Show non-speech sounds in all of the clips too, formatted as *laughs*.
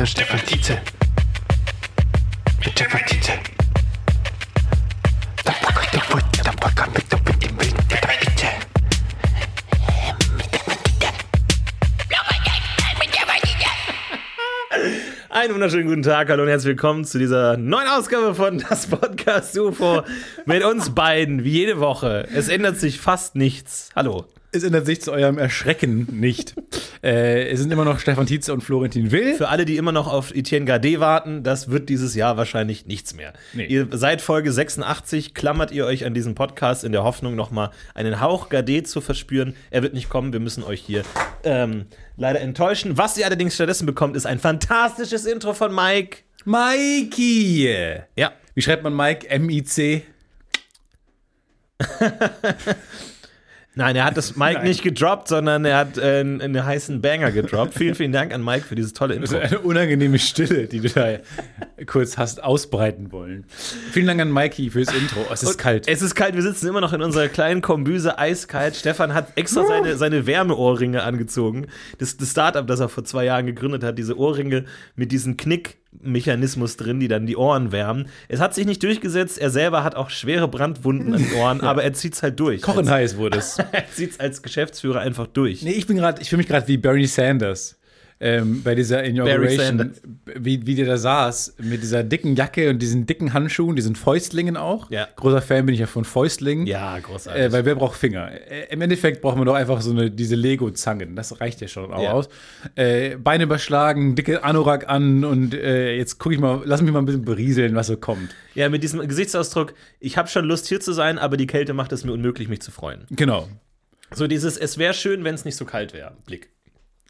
Hallo Stefan Tietze. Mit Stefan Tietze. Einen wunderschönen guten Tag, hallo und herzlich willkommen zu dieser neuen Ausgabe von Das Podcast UFO mit uns beiden, wie jede Woche. Es ändert sich fast nichts. Hallo. Es ändert sich zu eurem Erschrecken nicht. *laughs* äh, es sind immer noch Stefan Tietze und Florentin Will. Für alle, die immer noch auf Etienne Gade warten, das wird dieses Jahr wahrscheinlich nichts mehr. Nee. Ihr seit Folge 86 klammert ihr euch an diesen Podcast in der Hoffnung, nochmal einen Hauch Gade zu verspüren. Er wird nicht kommen, wir müssen euch hier ähm, leider enttäuschen. Was ihr allerdings stattdessen bekommt, ist ein fantastisches Intro von Mike. Mikey! Ja. Wie schreibt man Mike? M-I-C? *laughs* Nein, er hat das Mike Nein. nicht gedroppt, sondern er hat äh, einen, heißen Banger gedroppt. vielen, vielen Dank an Mike für dieses tolle Das Intro. ist eine unangenehme Stille, die du da kurz hast ausbreiten wollen. Vielen Dank an Mikey fürs Intro. Oh, es ist Und kalt. Es ist kalt, wir sitzen immer noch in unserer kleinen Kombüse, eiskalt. Stefan hat extra seine, seine Wärmeohrringe angezogen. Das, das Startup, das er vor zwei Jahren gegründet hat, diese Ohrringe mit diesem Knickmechanismus drin, die dann die Ohren wärmen. Es hat sich nicht durchgesetzt. Er selber hat auch schwere Brandwunden an den Ohren, *laughs* aber er zieht's halt durch. Kochen heiß wurde es. *laughs* Er zieht's als Geschäftsführer einfach durch. Nee, ich bin gerade, ich fühle mich gerade wie Bernie Sanders. Ähm, bei dieser Inauguration, wie, wie der da saß, mit dieser dicken Jacke und diesen dicken Handschuhen, diesen Fäustlingen auch. Ja. Großer Fan bin ich ja von Fäustlingen. Ja, großartig. Äh, weil wer braucht Finger? Äh, Im Endeffekt braucht man doch einfach so eine, diese Lego-Zangen. Das reicht ja schon auch Ja. aus. Äh, Beine überschlagen, dicke Anorak an und äh, jetzt gucke ich mal, lass mich mal ein bisschen berieseln, was so kommt. Ja, mit diesem Gesichtsausdruck, ich habe schon Lust hier zu sein, aber die Kälte macht es mir unmöglich, mich zu freuen. Genau. So dieses, es wäre schön, wenn es nicht so kalt wäre. Blick.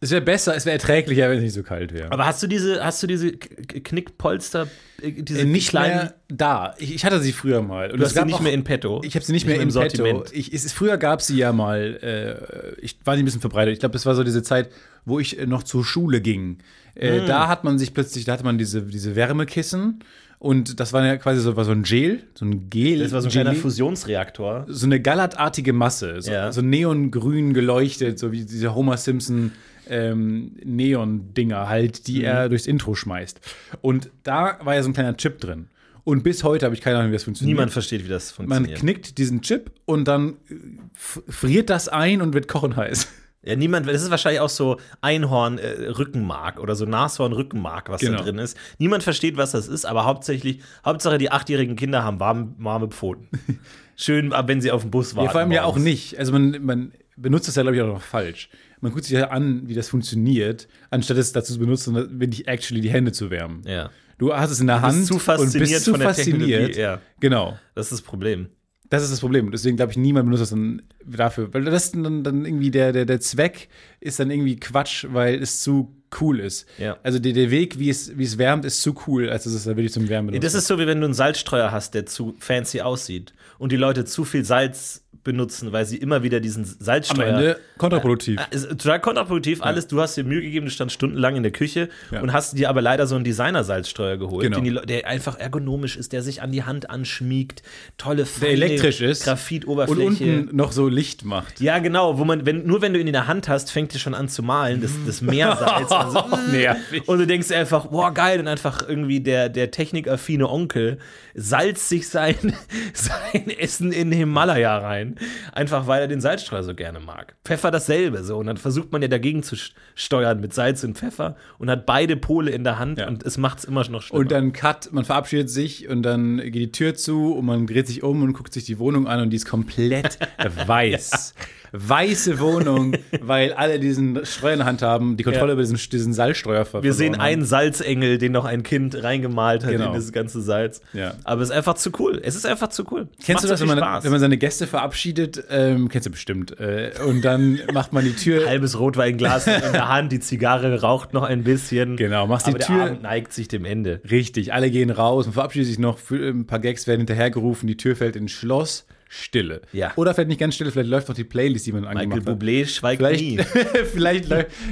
Es wäre besser, es wäre erträglicher, wenn es nicht so kalt wäre. Aber hast du diese, hast du diese Knickpolster, äh, diese Äh, nicht kleinen, mehr da. Ich, ich hatte sie früher mal. Und du hast sie nicht auch- mehr in petto? Ich habe sie nicht, mehr im im Sortiment. Petto. Ich, es, früher gab sie ja mal, äh, ich war nicht ein bisschen verbreitet. Ich glaube, das war so diese Zeit, wo ich äh, noch zur Schule ging. Äh, Da hat man sich plötzlich, da hatte man diese, diese Wärmekissen und das war ja quasi so, war so ein Gel, so ein Gel. Das war so ein kleiner Gelee. Fusionsreaktor. so eine gallertartige Masse, so, Ja. so neongrün geleuchtet, so wie diese Homer Simpson ähm, Neon-Dinger halt, Mhm. die er durchs Intro schmeißt. Und da war ja so ein kleiner Chip drin. Und bis heute habe ich keine Ahnung, wie das funktioniert. Niemand versteht, wie das Man funktioniert. knickt diesen Chip und dann äh, friert das ein und wird kochen heiß. ja, niemand, das ist wahrscheinlich auch so Einhorn-Rückenmark oder so Nashorn-Rückenmark, was Genau. da drin ist. Niemand versteht, was das ist, aber hauptsächlich, Hauptsache die achtjährigen Kinder haben warme, warme Pfoten. *laughs* Schön, wenn sie auf dem Bus warten. Ja, vor allem ja auch morgens. nicht. Also man, man benutzt das ja, glaube ich, auch noch falsch. Man guckt sich ja an, wie das funktioniert, anstatt es dazu zu benutzen, wirklich actually die Hände zu wärmen. Ja, Du hast es in der bist Hand fasziniert und bist zu fasziniert. Ja. Genau. das ist das Problem. Das ist das Problem. Deswegen glaube ich, niemand benutzt das dann dafür. Weil das dann, dann irgendwie der, der, der Zweck ist dann irgendwie Quatsch, weil es zu cool ist. Ja. Also der, der Weg, wie es, wie es wärmt, ist zu cool, als dass es da wirklich zum Wärmen benutzt. Das ist so, wie wenn du einen Salzstreuer hast, der zu fancy aussieht und die Leute zu viel Salz benutzen, weil sie immer wieder diesen am Salzstreuer. Ende kontraproduktiv. Ist total kontraproduktiv, alles. Du hast dir Mühe gegeben, du standst stundenlang in der Küche Ja. und hast dir aber leider so einen Designer-Salzstreuer geholt, Genau. die, der einfach ergonomisch ist, der sich an die Hand anschmiegt, tolle, feine elektrisch ist. und Graphitoberfläche. unten noch so Licht macht. ja, genau, wo man, wenn, nur wenn du ihn in der Hand hast, fängt er schon an zu malen, das, das *laughs* Meersalz. also, *laughs* Nervig. und du denkst einfach, boah, geil, und einfach irgendwie der, der technikaffine Onkel salzt sich sein, *laughs* sein Essen in den Himalaya rein. *laughs* Einfach weil er den Salzstreuer so gerne mag. Pfeffer dasselbe so. Und dann versucht man ja dagegen zu steuern mit Salz und Pfeffer und hat beide Pole in der Hand Ja. und es macht es immer noch schlimmer. Und dann Cut, man verabschiedet sich und dann geht die Tür zu und man dreht sich um und guckt sich die Wohnung an und die ist komplett *laughs* weiß. Weiße Wohnung, *laughs* weil alle diesen Streuer in der Hand haben, die Kontrolle Ja. über diesen, diesen Salzstreuer ver wir sehen verloren haben. einen Salzengel, den noch ein Kind reingemalt hat Genau. in das ganze Salz. Ja. Aber es ist einfach zu cool. Es ist einfach zu cool. Kennst Macht du das, wenn man, Spaß. wenn man seine Gäste verabschiedet? Ähm, kennst du bestimmt. Äh, und dann macht man die Tür. halbes Rotweinglas *laughs* in der Hand, die Zigarre raucht noch ein bisschen. Genau, machst die Tür- Der Abend neigt sich dem Ende. Richtig, alle gehen raus und verabschieden sich noch. Für, ein paar Gags werden hinterhergerufen, die Tür fällt ins Schloss. Stille. Ja. Oder vielleicht nicht ganz stille, vielleicht läuft noch die Playlist, die man Michael angemacht hat. Bublé schweigt Vielleicht, nie. *laughs* vielleicht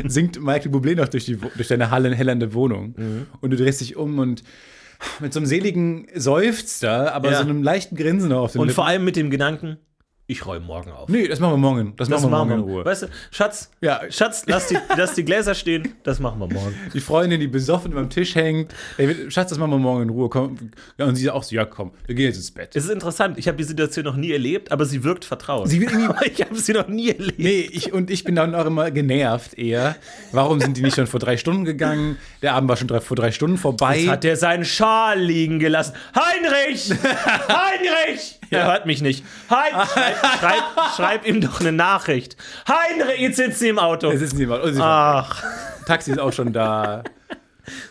singt Michael Bublé noch durch, die, durch deine hellernde Wohnung. Mhm. Und du drehst dich um und mit so einem seligen Seufzer, aber Ja. so einem leichten Grinsen auf den Und Lippen. vor allem mit dem Gedanken, Ich räume morgen auf. Nee, das machen wir morgen. Das, Das machen wir morgen in. Ruhe. Weißt du, Schatz, Ja. Schatz, lass die, lass die Gläser stehen, das machen wir morgen. Die Freundin, die besoffen beim Tisch hängt. Ey, Schatz, das machen wir morgen in Ruhe. Komm. Ja, und sie auch so, ja, komm, wir gehen jetzt ins Bett. Es ist interessant, ich habe die Situation noch nie erlebt, aber sie wirkt vertraut. Sie wird irgendwie- *laughs* ich habe sie noch nie erlebt. Nee, ich, und ich bin dann auch immer genervt eher. Warum sind die nicht schon vor drei Stunden gegangen? Der Abend war schon drei, vor drei Stunden vorbei. Jetzt hat er seinen Schal liegen gelassen. Heinrich! *laughs* Heinrich! *laughs* Er hört mich nicht. Hein schreib, schreib, schreib ihm doch eine Nachricht. Heinrich, jetzt sitzt sie im Auto. es ist niemand. Und sie Ach, Taxi ist auch schon da.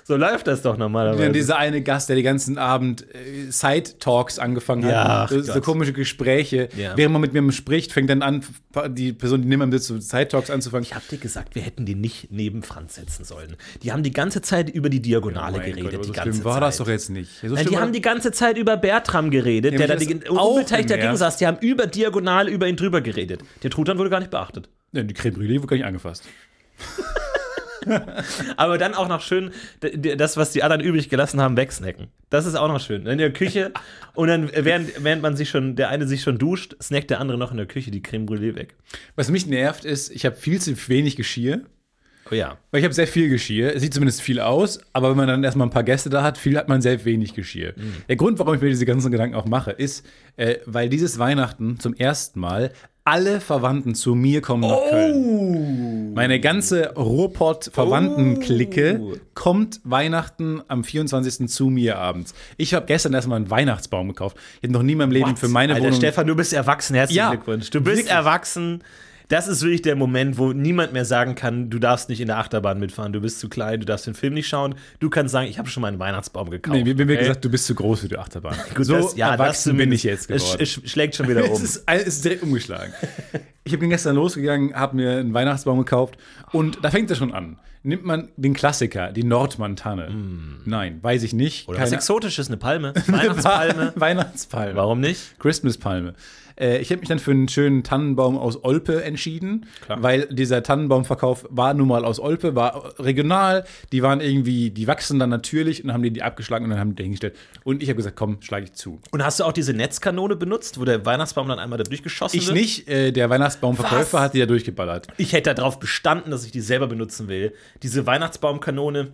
So läuft das doch normalerweise. dieser eine Gast, der den ganzen Abend äh, Side-Talks angefangen hat. Ja, so, so komische Gespräche. Ja. Während man mit mir spricht, fängt dann an, die Person, die nimmer mit so Side-Talks anzufangen. Ich hab dir gesagt, wir hätten den nicht neben Franz setzen sollen. Die haben die ganze Zeit über die Diagonale Oh geredet. Gott, aber die so ganze schlimm war Zeit. das doch jetzt nicht. So Nein, die haben die ganze Zeit über Bertram geredet, Ja, der da die, unbeteiligt dagegen saß. Die haben über Diagonal über ihn drüber geredet. Der Truthahn wurde gar nicht beachtet. Ja, die Creme Brûlée wurde gar nicht angefasst. *laughs* *laughs* Aber dann auch noch schön das, was die anderen übrig gelassen haben, wegsnacken. Das ist auch noch schön. In der Küche *laughs* und dann, während, während man sich schon, der eine sich schon duscht, snackt der andere noch in der Küche die Creme Brûlée weg. Was mich nervt, ist, ich habe viel zu wenig Geschirr. Oh ja. Weil ich habe sehr viel Geschirr. Es sieht zumindest viel aus, aber wenn man dann erstmal ein paar Gäste da hat, viel hat man sehr wenig Geschirr. Der Grund, warum ich mir diese ganzen Gedanken auch mache, ist, äh, weil dieses Weihnachten zum ersten Mal alle Verwandten zu mir kommen nach Köln. Meine ganze Ruhrpott-Verwandten-Clique Oh. kommt Weihnachten am 24. zu mir abends. Ich habe gestern erstmal einen Weihnachtsbaum gekauft. Ich habe noch nie in meinem Leben für meine Alter, Wohnung. Stefan, du bist erwachsen. Herzlichen Ja, Glückwunsch. Du bist wirklich. erwachsen. Das ist wirklich der Moment, wo niemand mehr sagen kann, du darfst nicht in der Achterbahn mitfahren, du bist zu klein, du darfst den Film nicht schauen. Du kannst sagen, ich habe schon mal einen Weihnachtsbaum gekauft. Nee, mir mir okay? gesagt, du bist zu groß für die Achterbahn. *laughs* Gut, so das- ja, das erwachsen bin ich jetzt geworden. Es, es schlägt schon wieder *laughs* Es um. ist, es ist direkt umgeschlagen. Ich bin gestern losgegangen, habe mir einen Weihnachtsbaum gekauft und da fängt es schon an. Nimmt man den Klassiker, die Nordmann-Tanne? Nein, weiß ich nicht. Mm. Oder was Exotisches, eine Palme, *laughs* Weihnachtspalme. Weihnachtspalme. Warum nicht? Christmas-Palme. Äh, ich habe mich dann für einen schönen Tannenbaum aus Olpe entschieden, Klar. weil dieser Tannenbaumverkauf war nun mal aus Olpe, war regional. Die waren irgendwie, die wachsen dann natürlich und dann haben die die abgeschlagen und dann haben die dahingestellt. Und ich habe gesagt, komm, schlage ich zu. Und hast du auch diese Netzkanone benutzt, wo der Weihnachtsbaum dann einmal da durchgeschossen Ich wird? nicht, äh, der Weihnachtsbaumverkäufer Was? hat die da durchgeballert. Ich hätte darauf bestanden, dass ich die selber benutzen will. Diese Weihnachtsbaumkanone,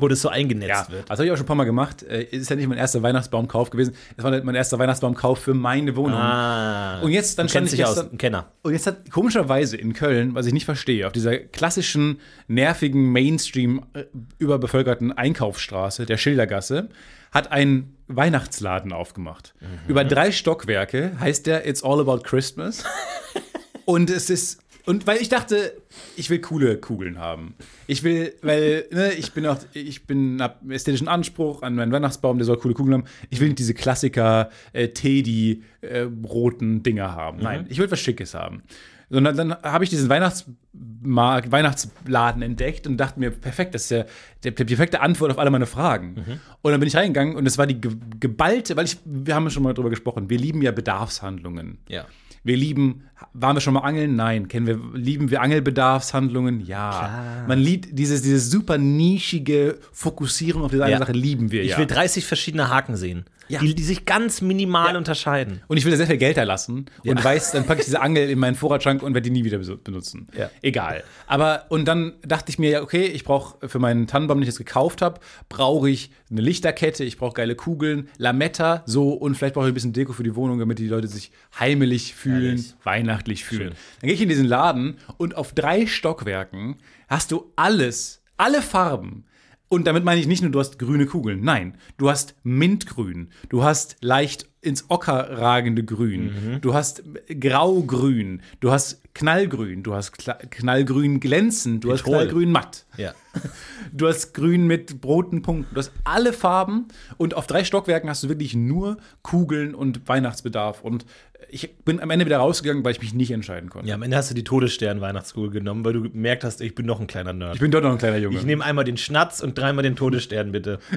wo das so eingenetzt Ja, wird. das habe ich auch schon ein paar Mal gemacht. Äh, ist ja nicht mein erster Weihnachtsbaumkauf gewesen. Das war mein erster Weihnachtsbaumkauf für meine Wohnung. Ah. Und jetzt dann stand ich dich aus, gestern, ein Kenner. Und jetzt hat komischerweise in Köln, was ich nicht verstehe, auf dieser klassischen, nervigen, Mainstream äh, überbevölkerten Einkaufsstraße, der Schildergasse, hat ein Weihnachtsladen aufgemacht. Über drei Stockwerke heißt der It's All About Christmas. *laughs* und es ist. Und weil ich dachte, ich will coole Kugeln haben. Ich will, weil, ne, ich bin auch, ich bin, hab ästhetischen Anspruch an meinen Weihnachtsbaum, der soll coole Kugeln haben. Ich will nicht diese Klassiker äh, Teddy äh, roten Dinger haben. Nein, ich will was Schickes haben. Sondern dann habe ich diesen Weihnachtsmarkt, Weihnachtsladen entdeckt und dachte mir, perfekt, das ist ja der, der perfekte Antwort auf alle meine Fragen. Und dann bin ich reingegangen und es war die ge geballte, weil ich, wir haben ja schon mal drüber gesprochen, wir lieben ja Bedarfshandlungen. Ja. Wir lieben, waren wir schon mal angeln? Nein. Kennen wir, lieben wir Angelbedarfshandlungen? Ja. Klar. Man liebt dieses, diese super nischige Fokussierung auf diese eine Ja. Sache, lieben wir Ich ja. will 30 verschiedene Haken sehen, Ja. die, die sich ganz minimal Ja. unterscheiden. und ich will da sehr viel Geld erlassen und Ja. weiß, dann packe ich diese Angel in meinen Vorratsschrank und werde die nie wieder benutzen. Ja. Egal. Aber, und dann dachte ich mir, ja, okay, ich brauche für meinen Tannenbaum, den ich jetzt gekauft habe, brauche ich eine Lichterkette, ich brauche geile Kugeln, Lametta, so und vielleicht brauche ich ein bisschen Deko für die Wohnung, damit die Leute sich heimelig fühlen, Herrlich. weihnachtlich fühlen. Schön. Dann gehe ich in diesen Laden und auf drei Stockwerken hast du alles, alle Farben. Und damit meine ich nicht nur, du hast grüne Kugeln. Nein, du hast Mintgrün. Du hast leicht ins Ocker ragende Grün. Du hast Graugrün. Du hast Knallgrün. Du hast Kla- Knallgrün glänzend. Du hast Petrol. Knallgrün matt. Ja. *laughs* Du hast Grün mit roten Punkten. Du hast alle Farben. Und auf drei Stockwerken hast du wirklich nur Kugeln und Weihnachtsbedarf. Und ich bin am Ende wieder rausgegangen, weil ich mich nicht entscheiden konnte. ja, am Ende hast du die Todesstern-Weihnachtskugel genommen, weil du gemerkt hast, ich bin noch ein kleiner Nerd. Ich bin doch noch ein kleiner Junge. Ich nehme einmal den Schnatz und dreimal den Todesstern, bitte. *laughs*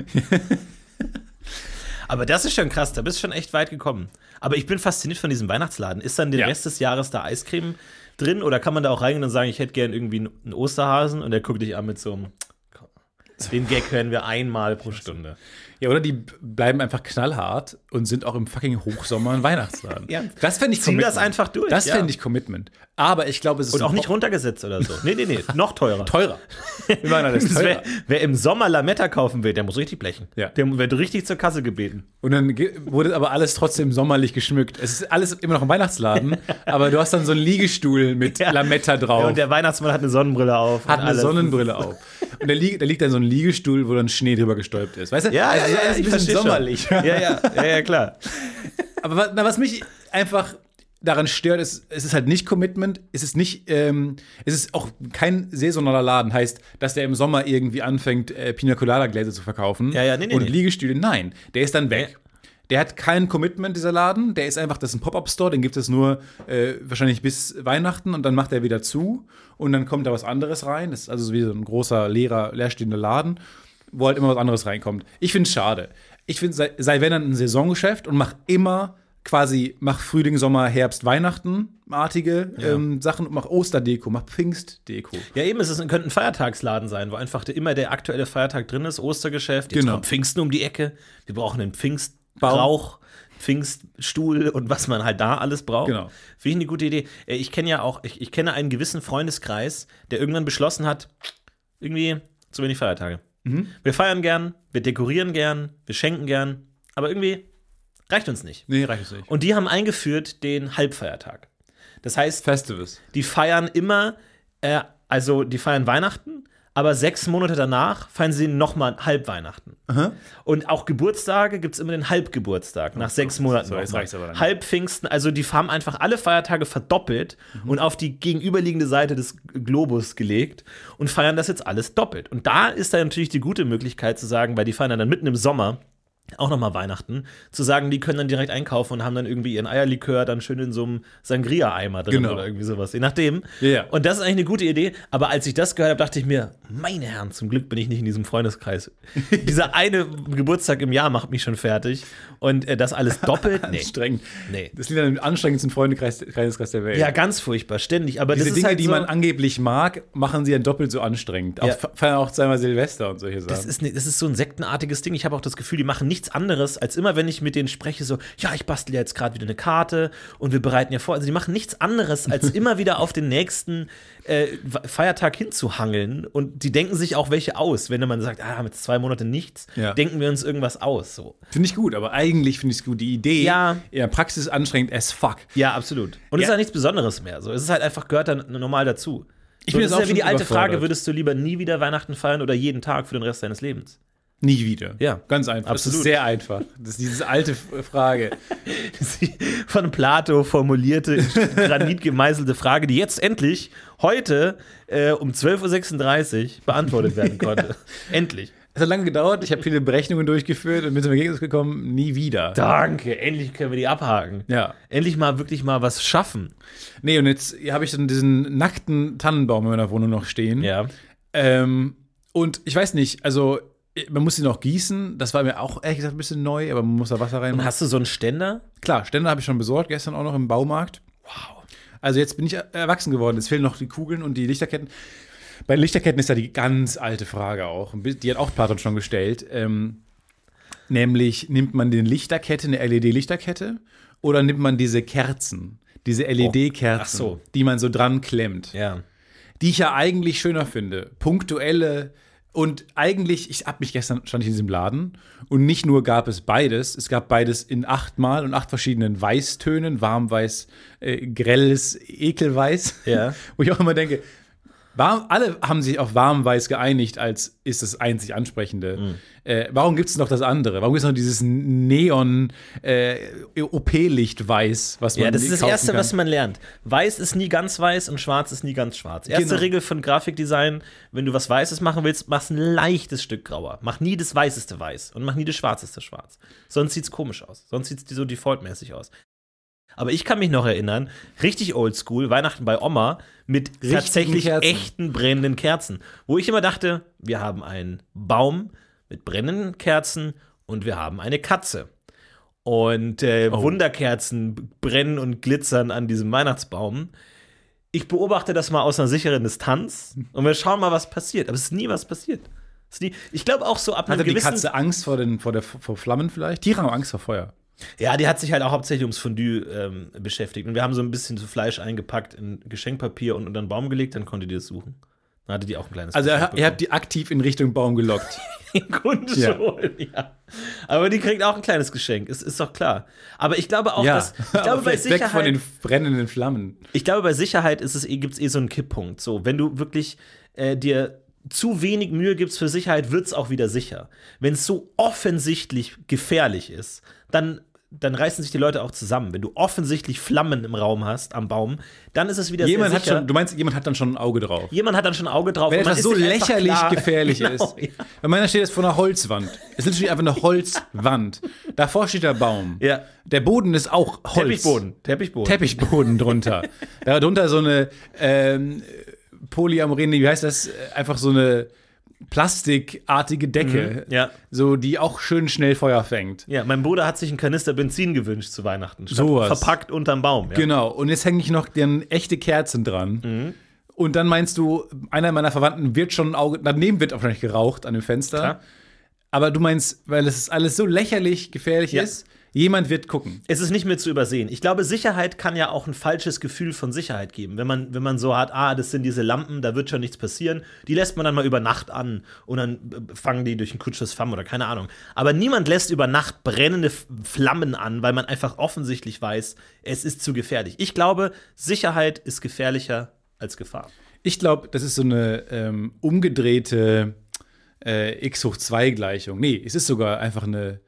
Aber das ist schon krass, da bist du schon echt weit gekommen. Aber ich bin fasziniert von diesem Weihnachtsladen. Ist dann den Ja. Rest des Jahres da Eiscreme drin oder kann man da auch reingehen und sagen, ich hätte gern irgendwie einen Osterhasen und der guckt dich an mit so einem. Den Gag hören wir einmal pro Stunde. Ja, oder die bleiben einfach knallhart und sind auch im fucking Hochsommer ein Weihnachtsladen. *laughs* Ja. Das fände ich Ziehen das einfach durch, Das ja. fände ich Commitment. Aber ich glaube, es ist Und auch nicht runtergesetzt oder so. Nee, nee, nee, *laughs* noch teurer. teurer. Wir machen alles teurer. Wer, wer im Sommer Lametta kaufen will, der muss richtig blechen. Ja. Der wird richtig zur Kasse gebeten. Und dann wurde aber alles trotzdem sommerlich geschmückt. Es ist alles immer noch ein Weihnachtsladen, *laughs* aber du hast dann so einen Liegestuhl mit Ja. Lametta drauf. Ja, und der Weihnachtsmann hat eine Sonnenbrille auf. hat und eine alles. Sonnenbrille auf. Und da liegt, da liegt dann so ein Liegestuhl, wo dann Schnee drüber gestolpt ist. Weißt du? Ja, Also ja, ja, alles ein bisschen sommerlich. Ja, ja, ja, ja, klar. *laughs* Aber was, na, was mich einfach daran stört, ist, es ist halt nicht Commitment, es ist nicht, ähm, es ist auch kein saisonaler Laden, heißt, dass der im Sommer irgendwie anfängt, äh, Pina Colada Gläser zu verkaufen Ja, ja, nee, nee, und nee. Liegestühle. Nein, der ist dann weg. Der hat kein Commitment, dieser Laden. Der ist einfach, das ist ein Pop-Up-Store, den gibt es nur äh, wahrscheinlich bis Weihnachten und dann macht er wieder zu und dann kommt da was anderes rein. Das ist also so wie so ein großer, leerer, leerstehender Laden, wo halt immer was anderes reinkommt. Ich finde es schade. Ich finde, sei, sei wenn dann ein Saisongeschäft und mach immer quasi, mach Frühling, Sommer, Herbst, Weihnachten-artige ähm, Sachen und mach Osterdeko, mach Pfingstdeko. Ja, eben, es ist, könnte ein Feiertagsladen sein, wo einfach immer der aktuelle Feiertag drin ist, Ostergeschäft, jetzt Genau. kommt Pfingsten um die Ecke, wir brauchen einen Pfingstbrauch, Pfingststuhl und was man halt da alles braucht. Genau. Finde ich eine gute Idee. Äh, Ich kenne ja auch, ich, ich kenne einen gewissen Freundeskreis, der irgendwann beschlossen hat, irgendwie zu wenig Feiertage. Mhm. Wir feiern gern, wir dekorieren gern, wir schenken gern, aber irgendwie reicht uns nicht. Nee, reicht es nicht. Und die haben eingeführt den Halbfeiertag. Das heißt, Festivals. die feiern immer, äh, also die feiern Weihnachten, aber sechs Monate danach feiern sie nochmal Halbweihnachten. Und auch Geburtstage gibt es immer den Halbgeburtstag, nach sechs Monaten. So, jetzt reicht's aber dann. Halbpfingsten, also die haben einfach alle Feiertage verdoppelt Mhm. und auf die gegenüberliegende Seite des Globus gelegt und feiern das jetzt alles doppelt. Und da ist dann natürlich die gute Möglichkeit zu sagen, weil die feiern dann mitten im Sommer, auch nochmal Weihnachten, zu sagen, die können dann direkt einkaufen und haben dann irgendwie ihren Eierlikör dann schön in so einem Sangria-Eimer drin Genau. oder irgendwie sowas, je nachdem. Ja. Und das ist eigentlich eine gute Idee, aber als ich das gehört habe, dachte ich mir, meine Herren, zum Glück bin ich nicht in diesem Freundeskreis. *laughs* Dieser eine Geburtstag im Jahr macht mich schon fertig und äh, das alles doppelt, *laughs* nee. Anstrengend. Nee. Das liegt an dem anstrengendsten Freundeskreis Kreis der Welt. Ja, ganz furchtbar, ständig, aber Diese Dinge, halt die so, man angeblich mag, machen sie dann doppelt so anstrengend. Auch, Ja. Feiern auch zweimal Silvester und solche Sachen. Das ist, ne, das ist so ein sektenartiges Ding. Ich habe auch das Gefühl, die machen nichts anderes, als immer, wenn ich mit denen spreche, so, ja, ich bastel ja jetzt gerade wieder eine Karte und wir bereiten ja vor. Also die machen nichts anderes, als *laughs* immer wieder auf den nächsten äh, Feiertag hinzuhangeln. Und die denken sich auch welche aus. Wenn man sagt, ah, jetzt zwei Monate nichts, Ja. denken wir uns irgendwas aus. So. Finde ich gut, aber eigentlich finde ich es gut. Die Idee Ja. in der Praxis anstrengend as fuck. Ja, absolut. Und es Ja. ist ja nichts Besonderes mehr. So. Es ist halt einfach, gehört dann normal dazu. Ich so, bin das jetzt ist auch ja wie die alte Frage, würdest du lieber nie wieder Weihnachten feiern oder jeden Tag für den Rest deines Lebens? Nie wieder. Ja. Ganz einfach. Das Absolut. ist sehr einfach. Das ist diese alte Frage. *laughs* Die von Plato formulierte, *laughs* Granit gemeißelte Frage, die jetzt endlich heute äh, um 12.36 Uhr beantwortet werden *laughs* konnte. Endlich. Es hat lange gedauert, ich habe viele Berechnungen durchgeführt und bin zum Ergebnis gekommen, nie wieder. Danke, endlich können wir die abhaken. Ja. Endlich mal wirklich mal was schaffen. Nee, und jetzt habe ich dann diesen nackten Tannenbaum in meiner Wohnung noch stehen. Ja. Ähm, und ich weiß nicht, also man muss ihn noch gießen. Das war mir auch ehrlich gesagt ein bisschen neu, aber man muss da Wasser Und reinmachen. hast du so einen Ständer? Klar, Ständer habe ich schon besorgt, gestern auch noch im Baumarkt. Wow. Also jetzt bin ich erwachsen geworden. Jetzt fehlen noch die Kugeln und die Lichterketten. Bei Lichterketten ist ja die ganz alte Frage auch. Die hat auch Platon schon gestellt. Ähm, nämlich, nimmt man den Lichterkette, eine LED-Lichterkette, oder nimmt man diese Kerzen, diese LED-Kerzen, ach so. die man so dran klemmt? Ja. die ich ja eigentlich schöner finde. Punktuelle und eigentlich, ich hab mich gestern stand ich in diesem Laden und nicht nur gab es beides, es gab beides in achtmal und acht verschiedenen Weißtönen, warmweiß, äh, grelles Ekelweiß. Ja. *laughs* Wo ich auch immer denke, warm, alle haben sich auf warmweiß geeinigt, als ist das einzig ansprechende. Mhm. Äh, warum gibt es noch das andere? Warum gibt es noch dieses Neon äh, was man Ja, das ist das Erste, kann? was man lernt. Weiß ist nie ganz weiß und schwarz ist nie ganz schwarz. Erste Genau. Regel von Grafikdesign, wenn du was Weißes machen willst, machst ein leichtes Stück grauer. Mach nie das weißeste weiß und mach nie das schwarzeste schwarz. Sonst sieht's komisch aus. Sonst sieht's so defaultmäßig aus. Aber ich kann mich noch erinnern, richtig oldschool, Weihnachten bei Oma mit Richtigen tatsächlich Kerzen. echten brennenden Kerzen. Wo ich immer dachte, wir haben einen Baum mit brennenden Kerzen und wir haben eine Katze. Und äh, Oh. Wunderkerzen brennen und glitzern an diesem Weihnachtsbaum. Ich beobachte das mal aus einer sicheren Distanz *laughs* und wir schauen mal, was passiert. Aber es ist nie was passiert. Die- Ich glaube auch so ab einem Hatte die gewissen Katze Angst vor, den, vor, der, vor Flammen vielleicht? Tiere haben Angst vor Feuer. Ja, die hat sich halt auch hauptsächlich ums Fondue ähm, beschäftigt. Und wir haben so ein bisschen so Fleisch eingepackt in Geschenkpapier und unter den Baum gelegt, dann konnte die das suchen. Dann hatte die auch ein kleines Also ihr, Geschenk ihr habt die aktiv in Richtung Baum gelockt. *laughs* Im Grunde Ja. schon, ja. Aber die kriegt auch ein kleines Geschenk, ist, ist doch klar. Aber ich glaube auch, ja, dass. Ich glaube, *laughs* bei vielleicht weg von den Sicherheit, brennenden Flammen. ich glaube, bei Sicherheit ist es, eh- gibt's eh so einen Kipppunkt. So, wenn du wirklich äh, dir zu wenig Mühe gibst für Sicherheit, wird es auch wieder sicher. Wenn es so offensichtlich gefährlich ist, dann. Dann reißen sich die Leute auch zusammen. Wenn du offensichtlich Flammen im Raum hast, am Baum, dann ist es wieder Jemand sehr hat sicher. schon, du meinst, jemand hat dann schon ein Auge drauf. Jemand hat dann schon ein Auge drauf. Wenn etwas so lächerlich gefährlich *laughs* Genau, ist. Ja. Bei meiner steht es vor einer Holzwand. Es ist literally einfach eine Holzwand. Davor steht der Baum. Ja. Der Boden ist auch Holz. Teppichboden. Teppichboden. Teppichboden drunter. *laughs* Darunter so eine ähm, Polyamorene, wie heißt das? Einfach so eine plastikartige Decke. ja. So, die auch schön schnell Feuer fängt. Ja, mein Bruder hat sich einen Kanister Benzin gewünscht zu Weihnachten. Sowas. Verpackt unterm Baum. Ja. Genau. Und jetzt hänge ich noch dann echte Kerzen dran. Mhm. Und dann meinst du, einer meiner Verwandten wird schon ein Auge, daneben wird wahrscheinlich geraucht an dem Fenster. Klar. Aber du meinst, weil es alles so lächerlich gefährlich Ja. ist, jemand wird gucken. Es ist nicht mehr zu übersehen. Ich glaube, Sicherheit kann ja auch ein falsches Gefühl von Sicherheit geben. Wenn man, wenn man so hat, ah, das sind diese Lampen, da wird schon nichts passieren, die lässt man dann mal über Nacht an und dann äh, fangen die durch einen Kutsches Flammen oder keine Ahnung. Aber niemand lässt über Nacht brennende Flammen an, weil man einfach offensichtlich weiß, es ist zu gefährlich. Ich glaube, Sicherheit ist gefährlicher als Gefahr. Ich glaube, das ist so eine ähm, umgedrehte äh, x hoch 2 Gleichung. Nee, es ist sogar einfach eine.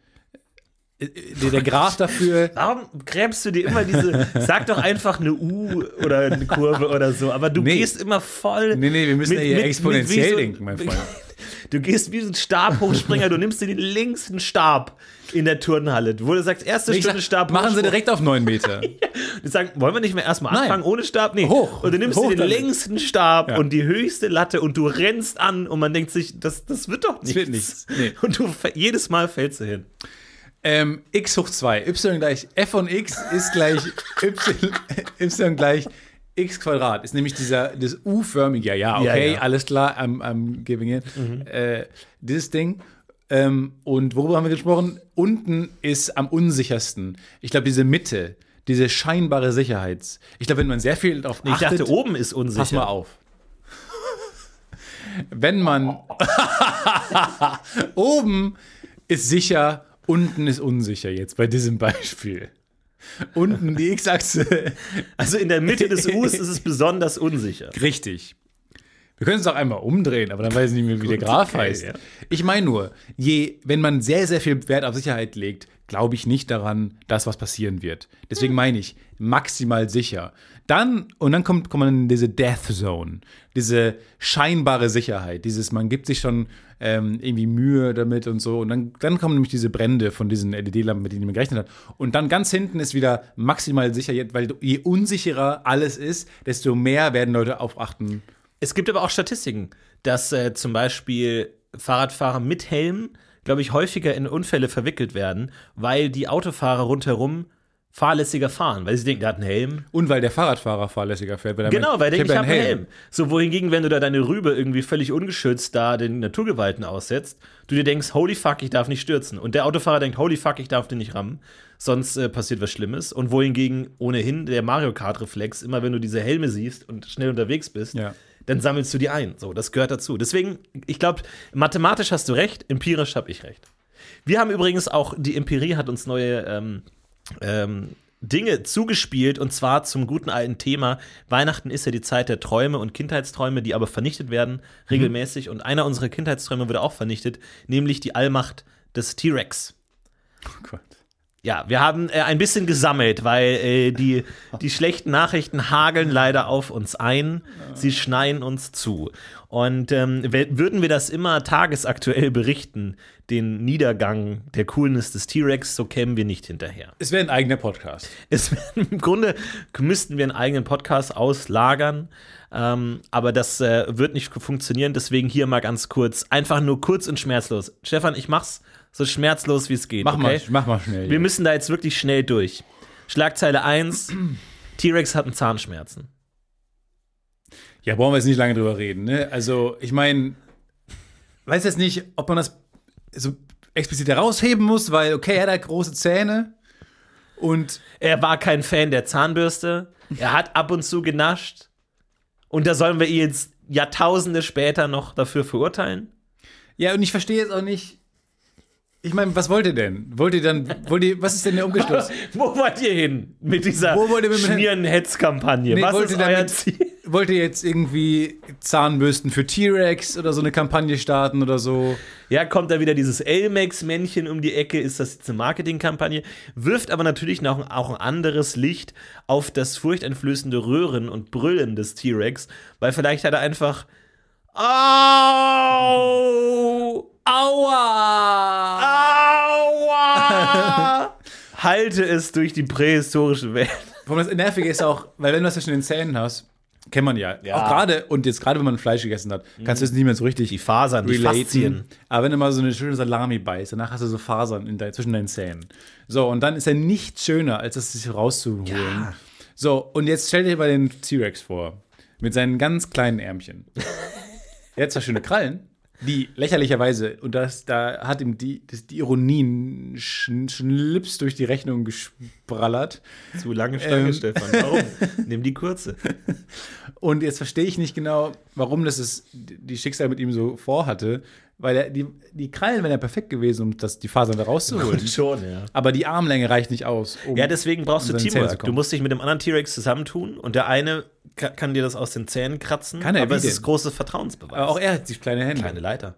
Äh, der, der Graph dafür. Warum gräbst du dir immer diese, sag doch einfach eine U oder eine Kurve oder so, aber du Nee. gehst immer voll. Nee, nee, wir müssen ja hier exponentiell wie so- denken, mein Freund. *laughs* Du gehst wie so ein Stabhochspringer, du nimmst dir den längsten Stab in der Turnhalle, wo du sagst, erste Ich Stunde sag, Stab. machen Sie direkt auf 9 Meter. *laughs* Die sagen, wollen wir nicht mehr erstmal Nein. anfangen ohne Stab? Nee. Hoch. Und du nimmst Hoch dir den längsten Stab Ja. und die höchste Latte und du rennst an und man denkt sich, das, das wird doch nichts. wird nichts. Nee. Und du jedes Mal fällst du hin. Ähm, x hoch 2. y gleich f von x ist gleich y, *laughs* y gleich x Quadrat. Ist nämlich dieser, das U-förmige, ja, Ja, okay, ja. alles klar, I'm, I'm giving it. Äh, dieses Ding. Ähm, und worüber haben wir gesprochen? Unten ist am unsichersten. Ich glaube, diese Mitte, diese scheinbare Sicherheits. Ich glaube, wenn man sehr viel darauf Ich achtet, dachte, oben ist unsicher. pass mal auf. Wenn man *laughs* *laughs* oben ist sicher, unten ist unsicher jetzt bei diesem Beispiel. Unten die X-Achse. Also in der Mitte des U's ist es besonders unsicher. Richtig. Wir können es auch einmal umdrehen, aber dann weiß ich nicht mehr, wie der Graph okay, heißt. ja. Ich meine nur, je, wenn man sehr, sehr viel Wert auf Sicherheit legt, glaube ich nicht daran, dass was passieren wird. Deswegen Hm. meine ich, maximal sicher. Dann, und dann kommt, kommt man in diese Death Zone, diese scheinbare Sicherheit, dieses, man gibt sich schon ähm, irgendwie Mühe damit und so. Und dann, dann kommen nämlich diese Brände von diesen LED-Lampen, mit denen man gerechnet hat. Und dann ganz hinten ist wieder maximal sicher, weil je unsicherer alles ist, desto mehr werden Leute aufachten. Es gibt aber auch Statistiken, dass äh, zum Beispiel Fahrradfahrer mit Helm, glaube ich, häufiger in Unfälle verwickelt werden, weil die Autofahrer rundherum fahrlässiger fahren, weil sie denken, der hat einen Helm. Und weil der Fahrradfahrer fahrlässiger fährt. Weil er Genau, weil der denkt, ich hab habe einen Helm. So, wohingegen, wenn du da deine Rübe irgendwie völlig ungeschützt da den Naturgewalten aussetzt, du dir denkst, holy fuck, ich darf nicht stürzen. Und der Autofahrer denkt, holy fuck, ich darf den nicht rammen, sonst äh, passiert was Schlimmes. Und wohingegen ohnehin der Mario Kart-Reflex, immer wenn du diese Helme siehst und schnell unterwegs bist, Ja. Dann sammelst du die ein. So, das gehört dazu. Deswegen, ich glaube, mathematisch hast du recht, empirisch habe ich recht. Wir haben übrigens auch, die Empirie hat uns neue ähm, ähm, Dinge zugespielt und zwar zum guten alten Thema. Weihnachten ist ja die Zeit der Träume und Kindheitsträume, die aber vernichtet werden regelmäßig. Und einer unserer Kindheitsträume wurde auch vernichtet, nämlich die Allmacht des T-Rex. Oh Gott. Ja, wir haben äh, ein bisschen gesammelt, weil äh, die, die schlechten Nachrichten hageln leider auf uns ein. Sie schneien uns zu. Und ähm, würden wir das immer tagesaktuell berichten, den Niedergang der Coolness des T-Rex, so kämen wir nicht hinterher. Es wäre ein eigener Podcast. Es, *laughs* Im Grunde müssten wir einen eigenen Podcast auslagern, ähm, aber das äh, wird nicht funktionieren. Deswegen hier mal ganz kurz, einfach nur kurz und schmerzlos. Stefan, ich mach's so schmerzlos wie es geht. Mach, okay? mal, mach mal schnell. Wir müssen da jetzt wirklich schnell durch. Schlagzeile 1: *clears throat* T-Rex hatten Zahnschmerzen. ja, brauchen wir jetzt nicht lange drüber reden. Ne? Also, ich meine, weiß jetzt nicht, ob man das so explizit herausheben muss, weil, okay, er hat große Zähne und Er war kein Fan der Zahnbürste. Er hat ab und zu genascht. Und da sollen wir ihn jetzt Jahrtausende später noch dafür verurteilen? ja, und ich verstehe jetzt auch nicht. Ich meine, was wollt ihr denn? Wollt ihr dann, wollt ihr, was ist denn der Umgeschluss? *laughs* Wo wollt ihr hin mit dieser Wo wollt ihr mit dem- Schmieren-Hetz-Kampagne? Nee, Was wollt ist ihr euer damit- Ziel? *laughs* Wollt ihr jetzt irgendwie Zahnbürsten für T-Rex oder so eine Kampagne starten oder so? Ja, kommt da wieder dieses Elmex-Männchen um die Ecke? Ist das jetzt eine Marketingkampagne? Wirft aber natürlich noch auch ein anderes Licht auf das furchteinflößende Röhren und Brüllen des T-Rex, weil vielleicht hat er einfach. Au! Aua! Aua! *laughs* Halte es durch die prähistorische Welt. Allem das Nervige ist auch, weil wenn du das zwischen den Zähnen hast, kennt man ja. Ja. Auch gerade, und jetzt gerade wenn man Fleisch gegessen hat, kannst du es nicht mehr so richtig Die Fasern, die relaten. Faszien. Aber wenn du mal so eine schöne Salami beißt, danach hast du so Fasern in de zwischen deinen Zähnen. So, und dann ist ja nichts schöner, als das sich rauszuholen. Ja. So, und jetzt stell dir mal den T-Rex vor. Mit seinen ganz kleinen Ärmchen. *laughs* er hat zwar schöne Krallen, die lächerlicherweise, und das, da hat ihm die, das, die Ironien sch- schnips durch die Rechnung gesprallert. Zu lange Stange, Ähm. Stefan. Warum? Nimm die kurze. *laughs* Und jetzt verstehe ich nicht genau, warum das ist, die Schicksal mit ihm so vorhatte, weil er, die, die Krallen wären ja perfekt gewesen, um das, die Fasern da rauszuholen. schon, ja. Aber die Armlänge reicht nicht aus. Um Ja, deswegen brauchst du Teamwork. Du musst dich mit dem anderen T-Rex zusammentun und der eine kann dir das aus den Zähnen kratzen. Kann er, aber es denn? ist großes Vertrauensbeweis. Aber auch er hat sich kleine Hände. Kleine Leiter.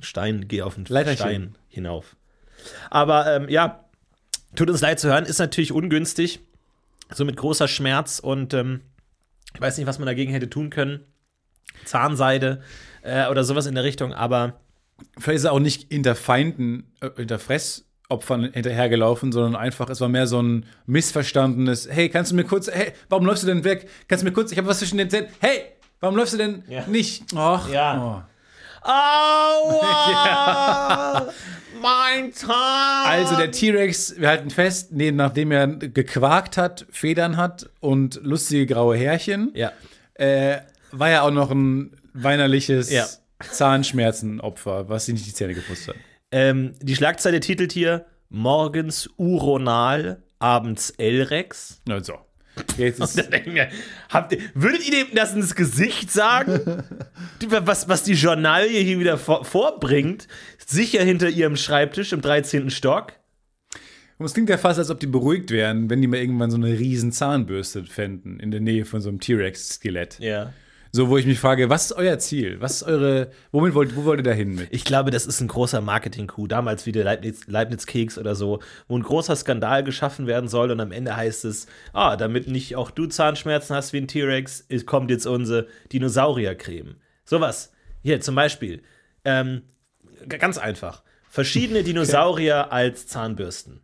Stein, geh auf den Leiterchen. Stein hinauf. Aber ähm, ja, tut uns leid zu hören, ist natürlich ungünstig. So mit großer Schmerz und ähm, ich weiß nicht, was man dagegen hätte tun können. Zahnseide äh, oder sowas in der Richtung, aber Vielleicht ist er auch nicht hinter Feinden, äh, hinter Fressopfern hinterhergelaufen, sondern einfach, es war mehr so ein missverstandenes, hey, kannst du mir kurz, hey, warum läufst du denn weg? Kannst du mir kurz, ich habe was zwischen den Zähnen, hey, warum läufst du denn Ja. nicht? Ach, Ja. oh. Aua! *laughs* Mein Zahn! Also der T-Rex, wir halten fest, nee, nachdem er gequakt hat, Federn hat und lustige graue Härchen, Ja. äh, war er auch noch ein weinerliches Ja. Zahnschmerzenopfer, was sich nicht die Zähne geputzt hat. Ähm, die Schlagzeile titelt hier: Morgens Uronal, abends L-Rex. Also, jetzt ist, wir, habt ihr, würdet ihr dem das ins Gesicht sagen? *laughs* Was, was die Journalie hier wieder vor, vorbringt, sicher hinter ihrem Schreibtisch im 13. Stock. Und es klingt ja fast, als ob die beruhigt wären, wenn die mal irgendwann so eine riesen Zahnbürste fänden in der Nähe von so einem T-Rex-Skelett. Ja. So, wo ich mich frage, was ist euer Ziel? Was ist eure, womit wollt, wo wollt ihr da hin mit? Ich glaube, das ist ein großer Marketing-Coup. Damals wie der Leibniz- Leibniz-Keks oder so, wo ein großer Skandal geschaffen werden soll und am Ende heißt es, ah, damit nicht auch du Zahnschmerzen hast wie ein T-Rex, kommt jetzt unsere Dinosauriercreme. Sowas. Hier zum Beispiel. Ähm, ganz einfach. Verschiedene *laughs* Dinosaurier als Zahnbürsten.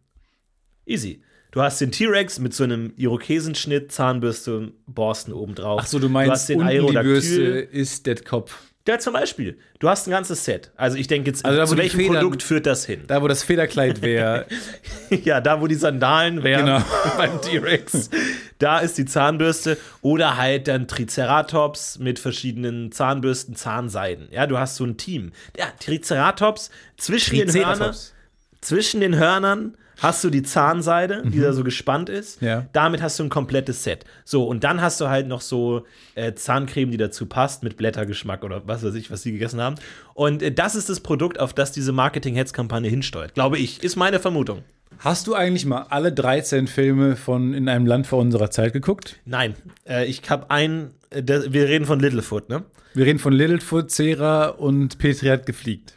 Easy. Du hast den T-Rex mit so einem Irokesenschnitt, Zahnbürste, Borsten obendrauf. Ach so, du meinst, hast den Aerodactyl. Bürste ist der Kopf. Ja, zum Beispiel. Du hast ein ganzes Set. Also ich denke jetzt, Also da, zu welchem Federn- Produkt führt das hin? Da, wo das Federkleid *laughs* wäre, Ja, da wo die Sandalen wären Genau. *laughs* beim T-Rex. Da ist die Zahnbürste oder halt dann Triceratops mit verschiedenen Zahnbürsten, Zahnseiden. Ja, du hast so ein Team. Ja, Triceratops zwischen den Hörnern, Triceratops. zwischen den Hörnern hast du die Zahnseide, die da so gespannt ist. Mhm. Ja. Damit hast du ein komplettes Set. So, und dann hast du halt noch so äh, Zahncreme, die dazu passt, mit Blättergeschmack oder was weiß ich, was sie gegessen haben. Und äh, das ist das Produkt, auf das diese Marketing-Heads-Kampagne hinsteuert. Glaube ich, ist meine Vermutung. Hast du eigentlich mal alle 13 Filme von In einem Land vor unserer Zeit geguckt? Nein, äh, ich habe ein, äh, wir reden von Littlefoot, ne? Wir reden von Littlefoot, Cera und Petri hat gefliegt.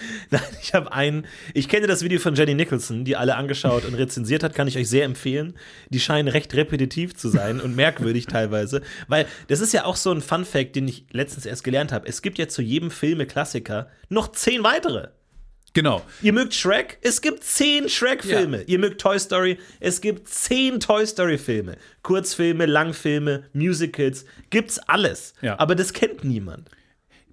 *laughs* Nein, ich habe einen, ich kenne das Video von Jenny Nicholson, die alle angeschaut und rezensiert hat, kann ich euch sehr empfehlen. Die scheinen recht repetitiv zu sein und merkwürdig *laughs* teilweise, weil das ist ja auch so ein Fun Fact, den ich letztens erst gelernt habe. Es gibt ja zu jedem Filme-Klassiker noch zehn weitere. Genau. Ihr mögt Shrek? Es gibt zehn Shrek-Filme. Ihr mögt Toy Story? Es gibt zehn Toy Story-Filme. Kurzfilme, Langfilme, Musicals, gibt's alles. Ja. Aber das kennt niemand.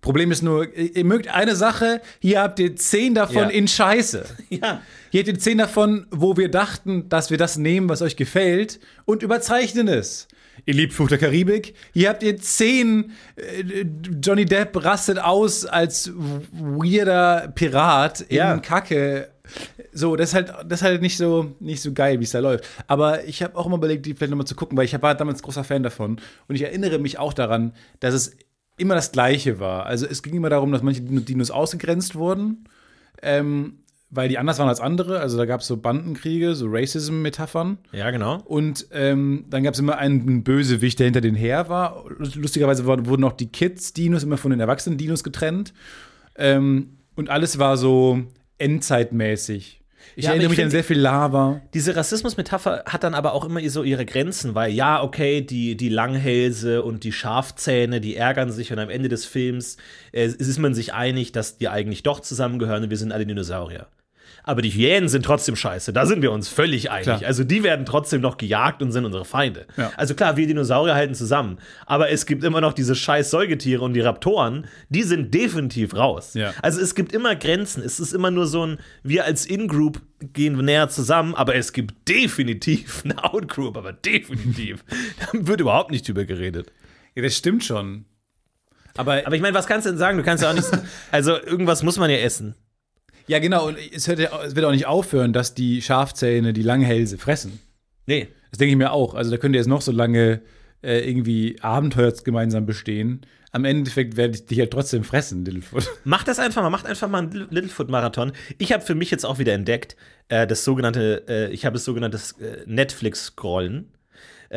Problem ist nur, ihr mögt eine Sache, hier habt ihr 10 davon Ja. in Scheiße. *laughs* Ja. Hier habt ihr 10 davon, wo wir dachten, dass wir das nehmen, was euch gefällt und überzeichnen es. Ihr liebt Fluch der Karibik. Hier habt ihr zehn. Äh, Johnny Depp rastet aus als weirder Pirat in Ja. Kacke. So, das ist halt, das ist halt nicht so, nicht so geil, wie es da läuft. Aber ich habe auch immer überlegt, die vielleicht nochmal zu gucken, weil ich war damals großer Fan davon. Und ich erinnere mich auch daran, dass es immer das Gleiche war. Also es ging immer darum, dass manche Dinos ausgegrenzt wurden, ähm, weil die anders waren als andere. Also da gab es so Bandenkriege, so Racism-Metaphern. Ja, genau. Und ähm, dann gab es immer einen Bösewicht, der hinter den her war. Lustigerweise wurden auch die Kids-Dinos immer von den Erwachsenen-Dinos getrennt. Ähm, und alles war so endzeitmäßig. Ich Ja, erinnere ich mich an sehr viel Lava. Diese Rassismus-Metapher hat dann aber auch immer so ihre Grenzen, weil ja, okay, die, die Langhälse und die Schafzähne, die ärgern sich und am Ende des Films äh, ist man sich einig, dass die eigentlich doch zusammengehören und wir sind alle Dinosaurier. Aber die Hyänen sind trotzdem scheiße, da sind wir uns völlig einig. Klar. Also die werden trotzdem noch gejagt und sind unsere Feinde. Ja. Also klar, wir Dinosaurier halten zusammen, aber es gibt immer noch diese scheiß Säugetiere und die Raptoren, die sind definitiv raus. Ja. Also es gibt immer Grenzen. Es ist immer nur so ein, wir als In-Group gehen näher zusammen, aber es gibt definitiv *laughs* eine Out-Group, aber definitiv. *laughs* da wird überhaupt nicht drüber geredet. Ja, das stimmt schon. Aber, Aber ich meine, was kannst du denn sagen? Du kannst ja auch nicht. *laughs* Also irgendwas muss man ja essen. Ja, genau. Und es, hört ja, es wird auch nicht aufhören, dass die Schafzähne die Langhälse fressen. Nee. Das denke ich mir auch. Also da könnt ihr jetzt noch so lange äh, irgendwie Abenteuer gemeinsam bestehen. Am Endeffekt werde ich dich halt trotzdem fressen, Littlefoot. *laughs* Macht das einfach mal, macht einfach mal einen Littlefoot-Marathon. Ich habe für mich jetzt auch wieder entdeckt, äh, das sogenannte, äh, ich habe das sogenannte äh, Netflix-Scrollen.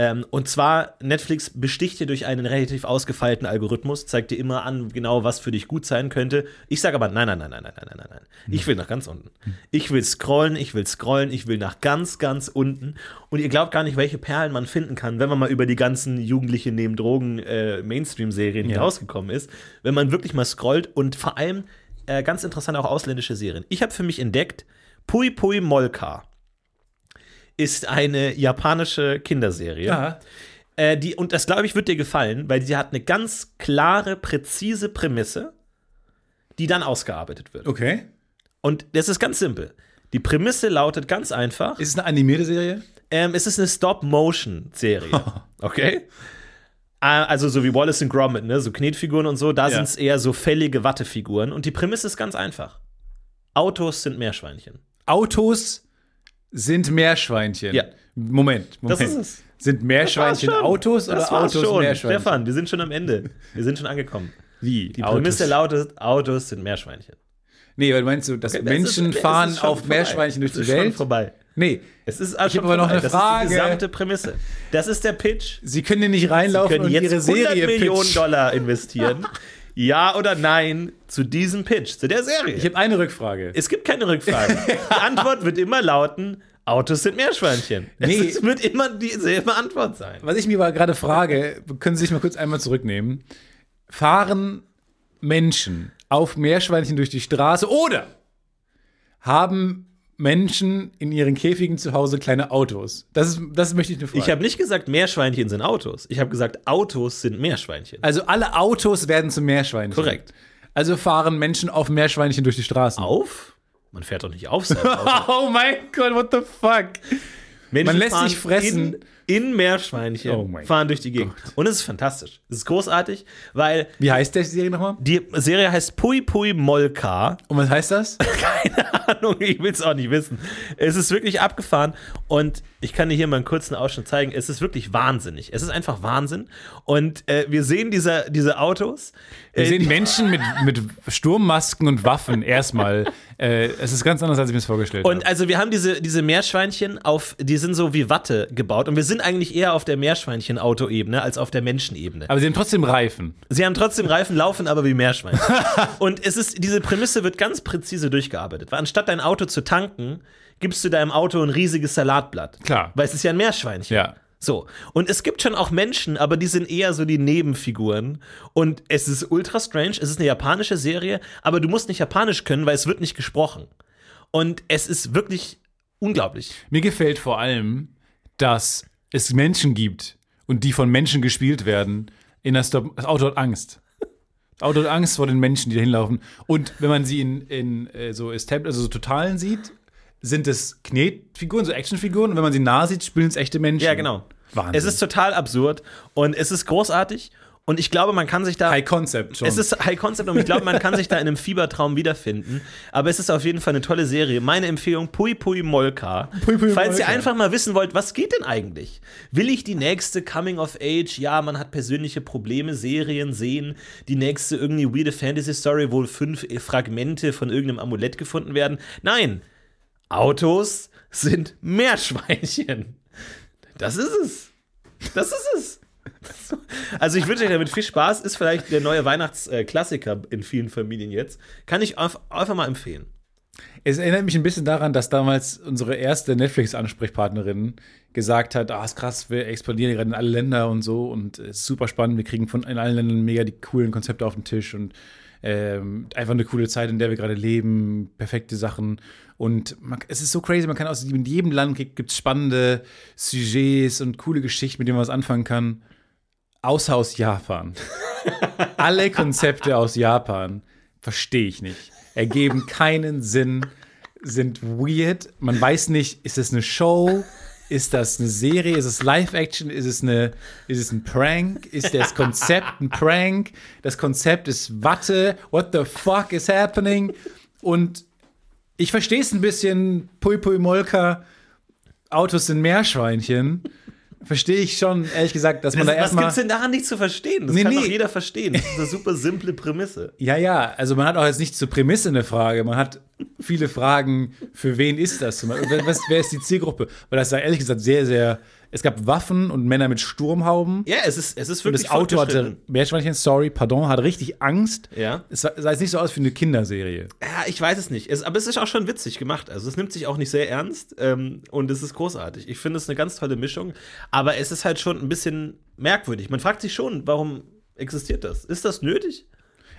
Ähm, und zwar, Netflix besticht dir durch einen relativ ausgefeilten Algorithmus, zeigt dir immer an, genau was für dich gut sein könnte. Ich sage aber, nein, nein, nein, nein, nein, nein, nein, nein, nein. Ich will nach ganz unten. Ich will scrollen, ich will scrollen, ich will nach ganz, ganz unten. Und ihr glaubt gar nicht, welche Perlen man finden kann, wenn man mal über die ganzen Jugendliche neben Drogen äh, Mainstream-Serien Ja. hinausgekommen ist. Wenn man wirklich mal scrollt und vor allem äh, ganz interessant auch ausländische Serien. Ich habe für mich entdeckt, Pui Pui Molka ist eine japanische Kinderserie. Äh, die, und das, glaube ich, wird dir gefallen, weil sie hat eine ganz klare, präzise Prämisse, die dann ausgearbeitet wird. Okay. Und das ist ganz simpel. Die Prämisse lautet ganz einfach: Ist es eine animierte Serie? ähm, es ist eine Stop-Motion-Serie. *laughs* Okay? Äh, Also so wie Wallace und Gromit, ne? so Knetfiguren und so, da Ja. sind es eher so fällige Wattefiguren. Und die Prämisse ist ganz einfach. Autos sind Meerschweinchen. Autos sind Meerschweinchen. Ja. Moment, Moment. Das ist es. Sind Meerschweinchen Das. Autos Das oder Autos schon. Meerschweinchen? Stefan, wir sind schon am Ende. Wir sind schon angekommen. Wie? Die Prämisse lautet, Autos sind Meerschweinchen. Nee, weil meinst du, dass Das Menschen ist- fahren auf vorbei. Meerschweinchen durch die ist schon Welt? vorbei. Nee, Es ist Ich hab aber noch eine das Frage. ist die gesamte Prämisse. Das ist der Pitch. sie können hier nicht Sie reinlaufen können und jetzt ihre 100 Serie Millionen pitchen. Dollar investieren. *laughs* ja oder nein zu diesem Pitch, zu der Serie. Ich habe eine Rückfrage. es gibt keine Rückfrage. *laughs* Die Antwort wird immer lauten: Autos sind Meerschweinchen. Nee. Es wird immer dieselbe Antwort sein. Was ich mir aber gerade frage, können Sie sich mal kurz einmal zurücknehmen. Fahren Menschen auf Meerschweinchen durch die Straße oder haben Menschen in ihren Käfigen zu Hause kleine Autos? Das, ist, das möchte ich nur fragen. Ich habe nicht gesagt, Meerschweinchen sind Autos. Ich habe gesagt, Autos sind Meerschweinchen. also alle Autos werden zu Meerschweinchen. Korrekt. Also fahren Menschen auf Meerschweinchen durch die Straßen. Auf? Man fährt doch nicht auf sein Auto. *laughs* Oh mein Gott, what the fuck? Menschen Man lässt sich fressen. In, in Meerschweinchen Oh fahren durch die Gegend. Und es ist fantastisch. Es ist großartig, weil Wie heißt der Serie nochmal? die Serie heißt Pui Pui Molka. Und was heißt das? *laughs* Keine Ahnung, ich will es auch nicht wissen. Es ist wirklich abgefahren und ich kann dir hier mal einen kurzen Ausschnitt zeigen. Es ist wirklich wahnsinnig. Es ist einfach Wahnsinn. Und äh, wir sehen diese, diese Autos. Wir Äh, sehen Menschen mit, mit Sturmmasken und Waffen erstmal. *laughs* äh, es ist ganz anders, als ich mir das vorgestellt Und habe. also wir haben diese, diese Meerschweinchen auf, die sind so wie Watte gebaut und wir sind eigentlich eher auf der Meerschweinchen-Auto-Ebene als auf der Menschenebene. Aber sie haben trotzdem Reifen. Sie haben trotzdem Reifen, laufen aber wie Meerschweinchen. *laughs* und es ist, diese Prämisse wird ganz präzise durchgearbeitet. Weil anstatt dein Auto zu tanken, gibst du deinem Auto ein riesiges Salatblatt. Klar. Weil es ist ja ein Meerschweinchen. Ja. So. Und es gibt schon auch Menschen, aber die sind eher so die Nebenfiguren. Und es ist ultra strange. Es ist eine japanische Serie, aber du musst nicht Japanisch können, weil es wird nicht gesprochen. Und es ist wirklich unglaublich. Mir gefällt vor allem, dass es Menschen gibt und die von Menschen gespielt werden. In der Stop das Auto hat Angst. Das Auto hat Angst vor den Menschen, die da hinlaufen. Und wenn man sie in, in äh, so Estab also so Totalen sieht, sind es Knetfiguren, so Actionfiguren. Und wenn man sie nah sieht, spielen es echte Menschen. Ja, genau. Wahnsinn. Es ist total absurd und es ist großartig. Und ich glaube, man kann sich da. High Concept schon. Es ist High Concept und ich glaube, man kann sich da in einem Fiebertraum wiederfinden. Aber es ist auf jeden Fall eine tolle Serie. Meine Empfehlung: Pui Pui Molka. Pui Pui Falls ihr Molka. einfach mal wissen wollt, was geht denn eigentlich? Will ich die nächste Coming of Age? Ja, man hat persönliche Probleme, Serien sehen. Die nächste irgendwie weirde Fantasy Story, wo fünf Fragmente von irgendeinem Amulett gefunden werden. Nein, Autos sind Meerschweinchen. Das ist es. Das ist es. *laughs* Also ich wünsche euch damit viel Spaß. Ist vielleicht der neue Weihnachtsklassiker in vielen Familien jetzt. Kann ich einfach mal empfehlen. Es erinnert mich ein bisschen daran, dass damals unsere erste Netflix-Ansprechpartnerin gesagt hat, ah, ist krass, wir expandieren gerade in alle Länder und so und es ist super spannend, wir kriegen von in allen Ländern mega die coolen Konzepte auf den Tisch und ähm, einfach eine coole Zeit, in der wir gerade leben, perfekte Sachen und man, es ist so crazy, man kann aus jedem Land gibt es spannende Sujets und coole Geschichten, mit denen man was anfangen kann, außer aus Japan. *laughs* alle Konzepte aus Japan verstehe ich nicht. Ergeben keinen Sinn, sind weird. Man weiß nicht, ist es eine Show? Ist das eine Serie? Ist es Live-Action? Ist es eine, ist es ein Prank? Ist das Konzept ein Prank? Das Konzept ist Watte. What the fuck is happening? Und ich verstehe es ein bisschen. Pui Pui Molka. Autos sind Meerschweinchen. Verstehe ich schon, ehrlich gesagt, dass man da was erstmal. gibt's denn daran nicht zu verstehen? Das Nee, kann nee. doch jeder verstehen. Das ist eine super simple Prämisse. *laughs* Ja, ja, also man hat auch jetzt nicht zur Prämisse eine Frage, man hat viele Fragen, für wen ist das? Was, wer ist die Zielgruppe? Weil das ist ja ehrlich gesagt sehr, sehr, es gab Waffen und Männer mit Sturmhauben. Ja, es ist, es ist Und wirklich das Auto hatte. Meerschweinchen, sorry, pardon, hatte richtig Angst. Ja. Es sah, sah jetzt nicht so aus wie eine Kinderserie. Ja, ich weiß es nicht. Es, aber es ist auch schon witzig gemacht. Also es nimmt sich auch nicht sehr ernst ähm, und es ist großartig. Ich finde es eine ganz tolle Mischung. Aber es ist halt schon ein bisschen merkwürdig. Man fragt sich schon, warum existiert das? Ist das nötig?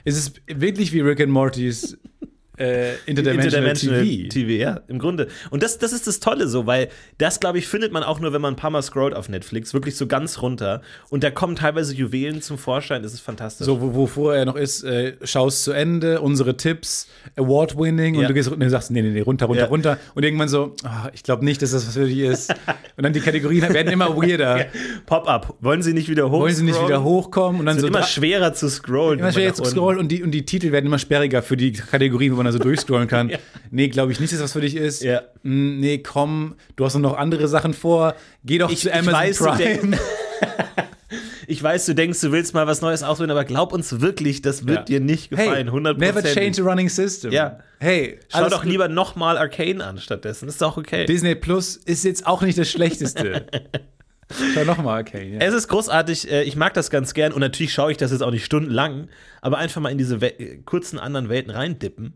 Es ist wirklich wie Rick and Mortys *laughs* äh, Interdimensional, TV. TV, ja, im Grunde. Und das, das ist das Tolle so, weil das, glaube ich, findet man auch nur, wenn man ein paar Mal scrollt auf Netflix, wirklich so ganz runter. Und da kommen teilweise Juwelen zum Vorschein, das ist fantastisch. So, wo, wo vorher noch ist, äh, schaust zu Ende, unsere Tipps, Award-winning, und Ja. du gehst und sagst, nee, nee, nee, runter, runter, Ja. runter. Und irgendwann so, ah, ich glaube nicht, dass das was für dich ist. und dann die Kategorien werden immer weirder. *laughs* Pop-up. Wollen Sie nicht wieder hoch? Wollen sie nicht wieder hochkommen? Und dann Es so wird immer dra- schwerer zu scrollen. immer wenn schwer man jetzt nach zu scrollen und die, und die Titel werden immer sperriger für die Kategorien, wo man da so durchscrollen kann. *laughs* Nee, glaube ich nicht, dass das was für dich ist. Ja. Mm, Nee, komm, du hast noch andere Sachen vor. Geh doch Ich, zu ich, Amazon weiß, du Prime. *laughs* ich weiß, du denkst, du willst mal was Neues ausprobieren, aber glaub uns wirklich, das wird Ja. dir nicht gefallen. hey, 100%. never change a running system. Ja. Hey, Schau doch lieber nochmal Arcane an stattdessen. Ist doch okay. Disney Plus ist jetzt auch nicht das Schlechteste. *laughs* Schau nochmal, okay. Ja. Es ist großartig, äh, ich mag das ganz gern und natürlich schaue ich das jetzt auch nicht stundenlang, aber einfach mal in diese We äh, kurzen anderen Welten reindippen.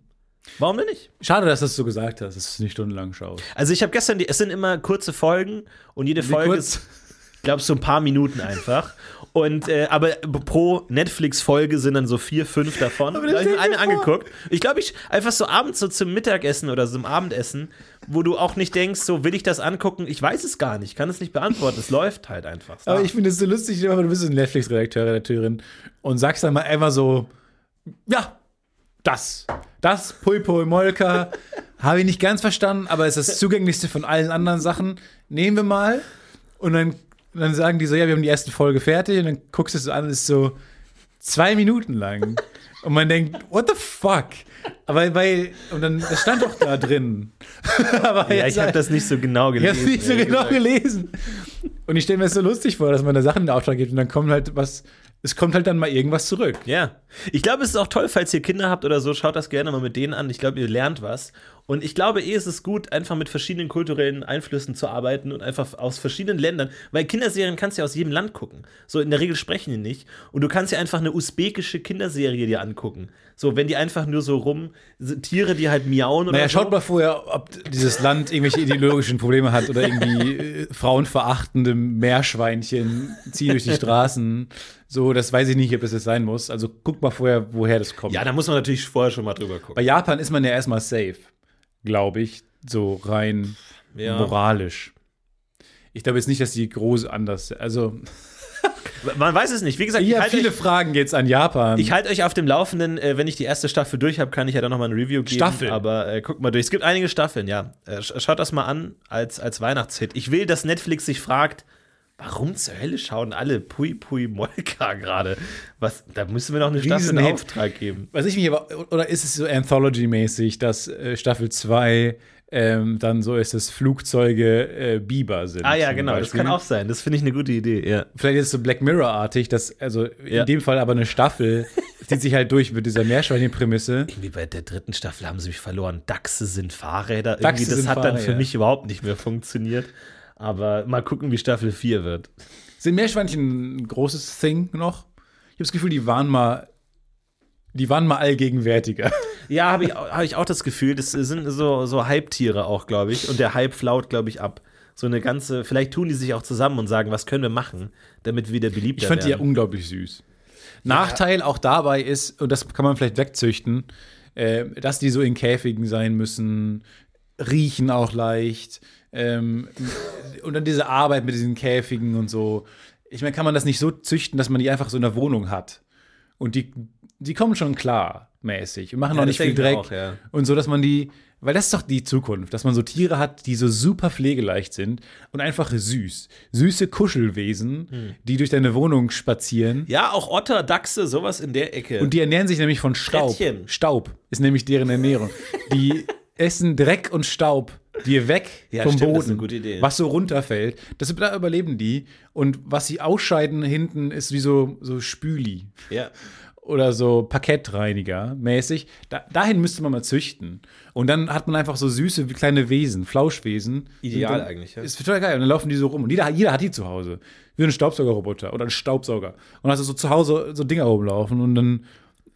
Warum denn nicht? Schade, dass du es so gesagt hast, dass du es nicht stundenlang schaust. Also ich habe gestern, die, es sind immer kurze Folgen und jede Folge kurz? ist, ich glaube, so ein paar Minuten einfach. Und äh, aber pro Netflix-Folge sind dann so vier, fünf davon. Da habe ich mir eine vor. angeguckt. Ich glaube, ich einfach so abends so zum Mittagessen oder so zum Abendessen, wo du auch nicht denkst, so will ich das angucken? Ich weiß es gar nicht, ich kann es nicht beantworten. Es läuft halt einfach. Aber ich finde es so lustig, du bist ein Netflix-Redakteur, Redakteurin und sagst dann mal einfach so, ja, das, das, Pui Pui Molka, habe ich nicht ganz verstanden, aber es ist das zugänglichste von allen anderen Sachen. Nehmen wir mal. Und dann, dann sagen die so, ja, wir haben die erste Folge fertig und dann guckst du es an und ist so zwei Minuten lang. Und man denkt, what the fuck? Aber weil, und dann, das stand doch da drin. *laughs* aber ja, ich habe das nicht so genau ich gelesen. habe nicht so genau gesagt. gelesen. Und ich stelle mir das so lustig vor, dass man da Sachen in Auftrag gibt und dann kommt halt was, es kommt halt dann mal irgendwas zurück. Ja. Ich glaube, es ist auch toll, falls ihr Kinder habt oder so, schaut das gerne mal mit denen an. Ich glaube, ihr lernt was. Und ich glaube, eh ist es gut, einfach mit verschiedenen kulturellen Einflüssen zu arbeiten und einfach aus verschiedenen Ländern. Weil Kinderserien kannst du ja aus jedem Land gucken. So, in der Regel sprechen die nicht. Und du kannst ja einfach eine usbekische Kinderserie dir angucken. So, wenn die einfach nur so rum, Tiere, die halt miauen oder Naja, so. schaut mal vorher, ob dieses Land irgendwelche ideologischen Probleme hat oder irgendwie äh, frauenverachtende Meerschweinchen ziehen durch die Straßen. So, das weiß ich nicht, ob das jetzt sein muss. Also guck mal vorher, woher das kommt. Ja, da muss man natürlich vorher schon mal drüber Bei gucken. Japan ist man ja erstmal safe, glaube ich, so rein Ja. moralisch. Ich glaube jetzt nicht, dass die groß anders, also *laughs* Man weiß es nicht. Wie gesagt, ich halte viele euch, Fragen jetzt an Japan. ich halte euch auf dem Laufenden. Äh, wenn ich die erste Staffel durch habe, kann ich ja dann nochmal ein Review geben. Staffel? Aber äh, guckt mal durch. Es gibt einige Staffeln, ja. Äh, sch- schaut das mal an als, als Weihnachtshit. Ich will, dass Netflix sich fragt, Warum zur Hölle schauen alle Pui Pui Molka gerade? Was, da müssen wir noch eine Staffel Hit. Auftrag geben. Was ich mich aber, oder ist es so Anthology-mäßig, dass äh, Staffel 2 ähm, dann so ist, dass Flugzeuge äh, Biber sind? Ah ja, genau, das Beispiel? kann auch sein. Das finde ich eine gute Idee, ja. Vielleicht ist es so Black Mirror-artig, dass, also Ja. in dem Fall aber eine Staffel *laughs* zieht sich halt durch mit dieser Meerschweinchen-Prämisse. Irgendwie bei der dritten Staffel haben sie mich verloren. Dachse sind Fahrräder. Irgendwie, Dachse das sind hat dann für Fahrräder. mich überhaupt nicht mehr funktioniert. Aber mal gucken, wie Staffel 4 wird. Sind Meerschweinchen ein großes Thing noch? Ich habe das Gefühl, die waren mal, die waren mal allgegenwärtiger. *laughs* Ja, habe ich, hab ich auch das Gefühl, das sind so, so Hype-Tiere auch, glaube ich. Und der Hype flaut, glaube ich, ab. So eine ganze, vielleicht tun die sich auch zusammen und sagen, was können wir machen, damit wir wieder beliebter Ich fand die ja werden. unglaublich süß. Nachteil auch dabei ist, und das kann man vielleicht wegzüchten, äh, dass die so in Käfigen sein müssen, riechen auch leicht. Ähm, und dann diese Arbeit mit diesen Käfigen und so. Ich meine, kann man das nicht so züchten, dass man die einfach so in der Wohnung hat? Und die, die kommen schon klar mäßig und machen Ja, auch nicht viel Dreck. auch, ja. Und so, dass man die, weil das ist doch die Zukunft, dass man so Tiere hat, die so super pflegeleicht sind und einfach süß. Süße Kuschelwesen, Hm. die durch deine Wohnung spazieren. Ja, auch Otter, Dachse, sowas in der Ecke. Und die ernähren sich nämlich von Staub. Frettchen. Staub ist nämlich deren Ernährung. Die *laughs* essen Dreck und Staub dir weg Ja, vom stimmt, Boden, was so runterfällt. Das, da überleben die. Und was sie ausscheiden hinten ist wie so, so Spüli ja. oder so Parkettreiniger mäßig. Da, dahin müsste man mal züchten. Und dann hat man einfach so süße kleine Wesen, Flauschwesen. Ideal dann, eigentlich, ja. Ist total geil. Und dann laufen die so rum. Und jeder, jeder hat die zu Hause. Wie ein Staubsaugerroboter oder ein Staubsauger. Und hast du so zu Hause so Dinger rumlaufen und dann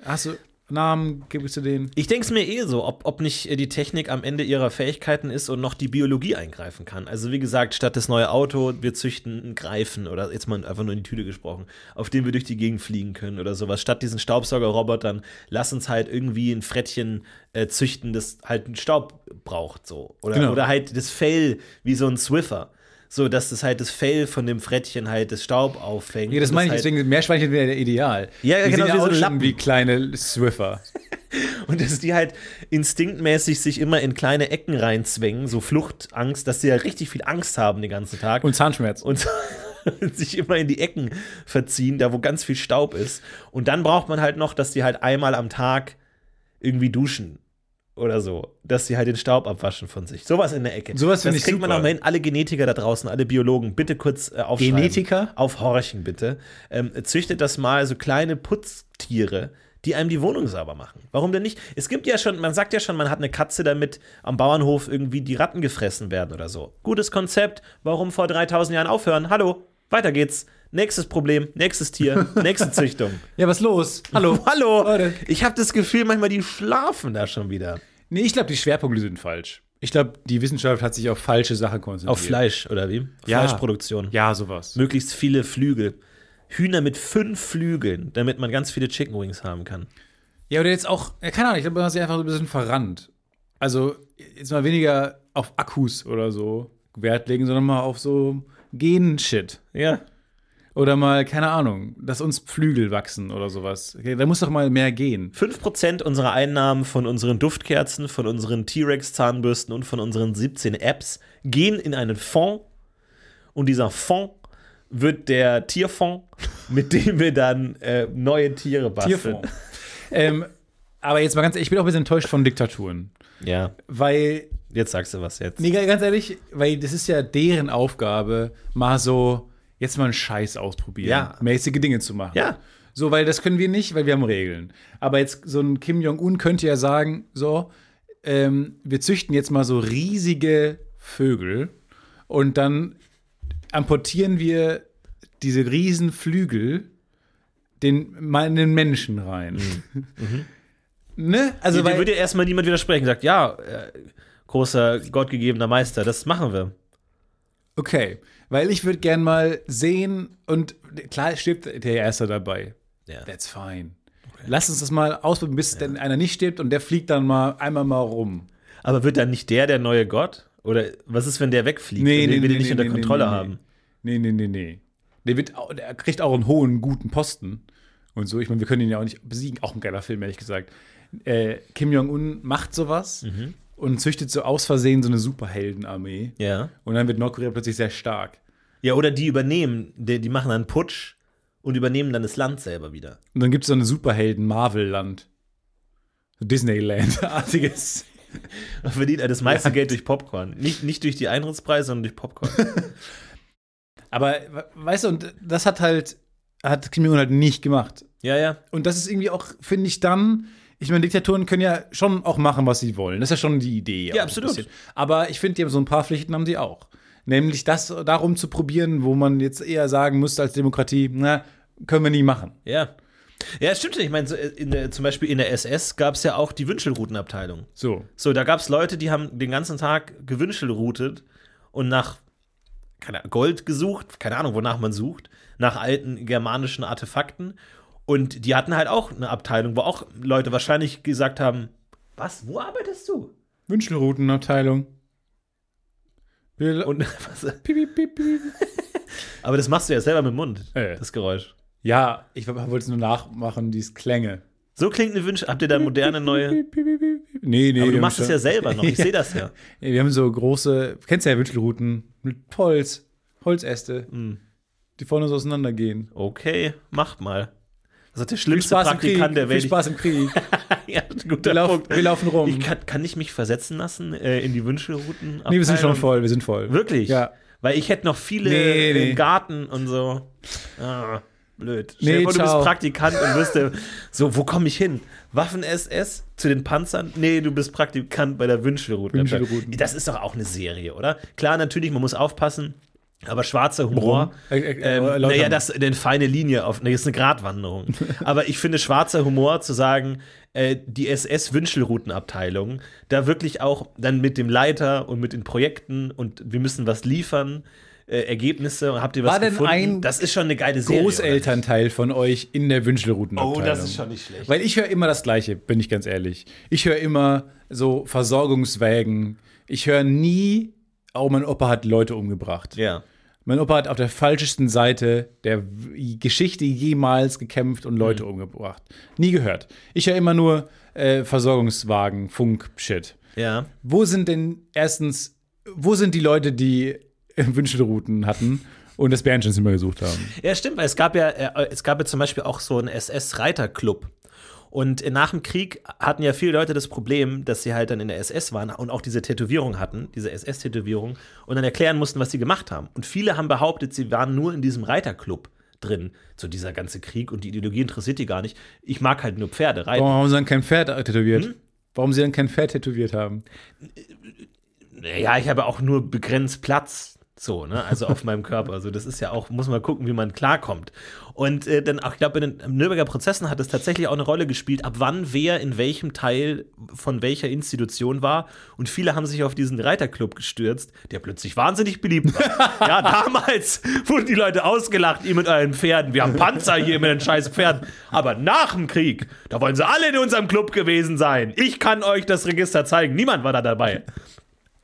hast du Namen, gibst du denen. Ich denke es mir eh so, ob, ob nicht äh, die Technik am Ende ihrer Fähigkeiten ist und noch die Biologie eingreifen kann. Also wie gesagt, statt das neue Auto, wir züchten einen Greifen oder jetzt mal einfach nur in die Tüte gesprochen, auf dem wir durch die Gegend fliegen können oder sowas. Statt diesen Staubsaugerrobotern, lass uns halt irgendwie ein Frettchen äh, züchten, das halt einen Staub braucht so. Oder, Genau. oder halt das Fell wie so ein Swiffer. So, dass das halt das Fell von dem Frettchen halt das Staub auffängt. Ja, das meine ich, halt, deswegen Meerschweinchen wäre ideal. Ja, ja, die genau, sind wie so Lappen. wie kleine Swiffer. *laughs* Und dass die halt instinktmäßig sich immer in kleine Ecken reinzwängen, so Fluchtangst, dass sie ja richtig viel Angst haben den ganzen Tag. Und Zahnschmerz. *laughs* und sich immer in die Ecken verziehen, da wo ganz viel Staub ist. Und dann braucht man halt noch, dass die halt einmal am Tag irgendwie duschen oder so, dass sie halt den Staub abwaschen von sich. Sowas in der Ecke. Sowas finde Das ich kriegt man super. auch mal hin. Alle Genetiker da draußen, alle Biologen, bitte kurz äh, aufschreiben. Genetiker? Aufhorchen bitte. Ähm, züchtet das mal so kleine Putztiere, die einem die Wohnung sauber machen. Warum denn nicht? Es gibt ja schon, man sagt ja schon, man hat eine Katze, damit am Bauernhof irgendwie die Ratten gefressen werden oder so. Gutes Konzept. Warum vor 3000 Jahren aufhören? Hallo, weiter geht's. Nächstes Problem, nächstes Tier, *laughs* nächste Züchtung. Ja, was los? Hallo. *laughs* Hallo, Leute. ich habe das Gefühl, manchmal die schlafen da schon wieder. Nee, ich glaube, die Schwerpunkte sind falsch. Ich glaube, die Wissenschaft hat sich auf falsche Sachen konzentriert. Auf Fleisch oder wie? Ja. Fleischproduktion. Ja, sowas. Möglichst viele Flügel. Hühner mit fünf Flügeln, damit man ganz viele Chicken Wings haben kann. Ja, oder jetzt auch, ja, keine Ahnung, ich glaube, man hat sich einfach so ein bisschen verrannt. Also, jetzt mal weniger auf Akkus oder so Wert legen, sondern mal auf so Gen-Shit. Ja. Oder mal, keine Ahnung, dass uns Flügel wachsen oder sowas. Okay, da muss doch mal mehr gehen. 5% unserer Einnahmen von unseren Duftkerzen, von unseren T-Rex-Zahnbürsten und von unseren 17 Apps gehen in einen Fonds. Und dieser Fonds wird der Tierfonds, *laughs* mit dem wir dann äh, neue Tiere basteln. Tierfonds. ähm, aber jetzt mal ganz ehrlich, ich bin auch ein bisschen enttäuscht von Diktaturen. Ja, Weil, jetzt sagst du was jetzt. nee, ganz ehrlich, weil das ist ja deren Aufgabe, mal so, jetzt mal einen Scheiß ausprobieren. Ja. Mäßige Dinge zu machen. Ja. So, weil das können wir nicht, weil wir haben Regeln. Aber jetzt so ein Kim Jong-un könnte ja sagen, so, ähm, wir züchten jetzt mal so riesige Vögel und dann importieren wir diese riesen Flügel den, mal in den Menschen rein. *laughs* ne? Also, Also, weil, würde ja erstmal niemand widersprechen. Sagt, ja, äh, großer gottgegebener Meister, das machen wir. Okay, weil ich würde gern mal sehen und klar stirbt der Erste dabei. Ja. That's fine. Lass uns das mal ausprobieren, bis denn einer nicht stirbt und der fliegt dann mal einmal mal rum. Aber wird dann nicht der der neue Gott? Oder was ist, wenn der wegfliegt und den wir den nicht unter Kontrolle nee, haben? Nee, nee, nee, nee. Der, wird, der kriegt auch einen hohen, guten Posten und so. Ich meine, wir können ihn ja auch nicht besiegen. Auch ein geiler Film, ehrlich gesagt. Äh, Kim Jong-un macht sowas und züchtet so aus Versehen so eine Superheldenarmee. Ja. Und dann wird Nordkorea plötzlich sehr stark. Ja, oder die übernehmen, die, die machen dann einen Putsch und übernehmen dann das Land selber wieder. Und dann gibt es so eine Superhelden-Marvel-Land. Disneyland-artiges. Man *laughs* verdient das meiste Geld durch Popcorn. Nicht, nicht durch die Eintrittspreise, sondern durch Popcorn. *laughs* Aber, we- weißt du, und das hat halt, hat Kim Jong-un halt nicht gemacht. ja, ja. Und das ist irgendwie auch, finde ich, dann. Ich meine, Diktaturen können ja schon auch machen, was sie wollen. Das ist ja schon die Idee. ein absolut. Aber ich finde, die haben so ein paar Pflichten haben die auch. Nämlich das darum zu probieren, wo man jetzt eher sagen müsste als Demokratie, na, können wir nie machen. Ja. Ja, stimmt. Ich meine, der, zum Beispiel in der SS gab es ja auch die Wünschelroutenabteilung. So. So, da gab es Leute, die haben den ganzen Tag gewünschelroutet und nach keine Gold gesucht, keine Ahnung, wonach man sucht, nach alten germanischen Artefakten. Und die hatten halt auch eine Abteilung, wo auch Leute wahrscheinlich gesagt haben: Was, wo arbeitest du? Wünschelroutenabteilung. Und *laughs* was, Piep, piep, piep, *laughs* aber das machst du ja selber mit dem Mund, Äh. das Geräusch. Ja, ich wollte es nur nachmachen, dieses Klänge. So klingt eine Wünsche. Habt ihr da moderne neue. Nee, nee. Aber du machst es ja selber noch. Ich *laughs* sehe das ja. Wir haben so große, kennst du ja Wünschelrouten mit Holz, Holzäste, Hm. die vorne so auseinandergehen. Okay, macht mal. Das ist der Viel schlimmste. Praktikant der Viel Welt. Spaß im Krieg. *laughs* ja, guter Wir, lauf, Punkt. wir laufen rum. Ich kann, kann ich mich versetzen lassen äh, in die Wünschelrouten? nee, wir sind schon voll, wir sind voll. Wirklich? Ja. Weil ich hätte noch viele Nee, nee. im Garten und so. Ah, blöd. Stell Nee, dir vor, du bist. Praktikant und wirst der, so, wo komme ich hin? Waffen-SS? Zu den Panzern? Nee, du bist Praktikant bei der Wünschelroute. Wünschelrouten. Das ist doch auch eine Serie, oder? Klar, natürlich, man muss aufpassen. Aber schwarzer Humor? Äh, äh, ähm, naja, das eine feine Linie auf, nee, das ist eine Gratwanderung. *laughs* Aber ich finde schwarzer Humor zu sagen, äh, die SS-Wünschelroutenabteilung, da wirklich auch dann mit dem Leiter und mit den Projekten und wir müssen was liefern, äh, Ergebnisse, habt ihr was War denn gefunden? ein das ist schon eine geile Serie. Großelternteil von euch in der? Wünschelroutenabteilung. Oh, das ist schon nicht schlecht. Weil ich höre immer das Gleiche, bin ich ganz ehrlich. Ich höre immer so Versorgungswägen. Ich höre nie, oh, mein Opa hat Leute umgebracht. ja. Mein Opa hat auf der falschesten Seite der Geschichte jemals gekämpft und Leute Mhm. umgebracht. Nie gehört. Ich höre immer nur äh, Versorgungswagen, Funk, Shit. Ja. Wo sind denn erstens, wo sind die Leute, die äh, Wünschelrouten hatten und das Bärenschienzimmer gesucht haben? Ja, stimmt, weil es gab ja, äh, es gab ja zum Beispiel auch so einen SS-Reiterclub. Und nach dem Krieg hatten ja viele Leute das Problem, dass sie halt dann in der SS waren und auch diese Tätowierung hatten, diese SS-Tätowierung, und dann erklären mussten, was sie gemacht haben. Und viele haben behauptet, sie waren nur in diesem Reiterclub drin. So dieser ganze Krieg und die Ideologie interessiert die gar nicht. Ich mag halt nur Pferde reiten. Warum haben sie dann kein Pferd tätowiert? Hm? Warum sie dann kein Pferd tätowiert haben? Ja, ich habe auch nur begrenzt Platz. So, ne? Also auf meinem Körper. Also, das ist ja auch, muss man gucken, wie man klarkommt. Und äh, dann auch, ich glaube, in den Nürnberger Prozessen hat es tatsächlich auch eine Rolle gespielt, ab wann wer in welchem Teil von welcher Institution war. Und viele haben sich auf diesen Reiterclub gestürzt, der plötzlich wahnsinnig beliebt war. *laughs* ja, damals wurden die Leute ausgelacht, ihr mit euren Pferden. Wir haben Panzer hier mit den scheiß Pferden. Aber nach dem Krieg, da wollen sie alle in unserem Club gewesen sein. Ich kann euch das Register zeigen. Niemand war da dabei.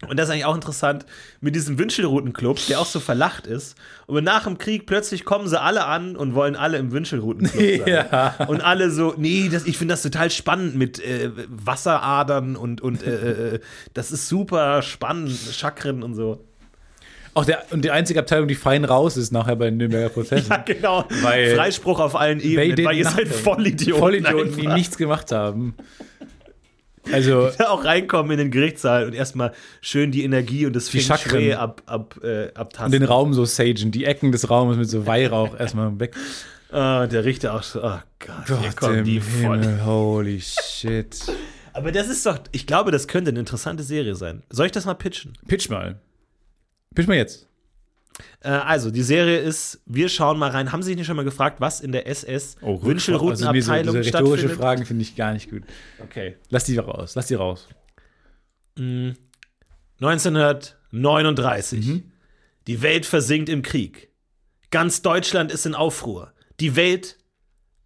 Und das ist eigentlich auch interessant mit diesem Wünschelroutenclub, der auch so verlacht ist. Und nach dem Krieg plötzlich kommen sie alle an und wollen alle im Wünschelroutenclub *laughs* sein. Ja. Und alle so, nee, das, ich finde das total spannend mit äh, Wasseradern und, und äh, äh, das ist super spannend, Chakren und so. Auch der, und die einzige Abteilung, die fein raus ist nachher bei den Nürnberger Prozessen. *laughs* Ja, genau. Weil- Freispruch auf allen Ebenen, weil ihr seid. Vollidioten. Vollidioten, die nichts gemacht haben. Also, *laughs* auch reinkommen in den Gerichtssaal und erstmal schön die Energie und das Feng Shui ab, ab, äh, abtasten. und den Raum so sagen, die Ecken des Raumes mit so Weihrauch *laughs* erstmal weg. Ah, der Richter auch so, oh Gott, hier kommen die voll. Himmel, holy shit. *laughs* Aber das ist doch, ich glaube, das könnte eine interessante Serie sein. Soll ich das mal pitchen? Pitch mal. Pitch mal jetzt. Äh, also, die Serie ist, wir schauen mal rein. Haben Sie sich nicht schon mal gefragt, was in der SS Oh, Wünschelroutenabteilung also, diese rhetorische stattfindet? Fragen finde ich gar nicht gut. Okay. Lass die raus, lass die raus. 1939. Mhm. Die Welt versinkt im Krieg. Ganz Deutschland ist in Aufruhr. Die Welt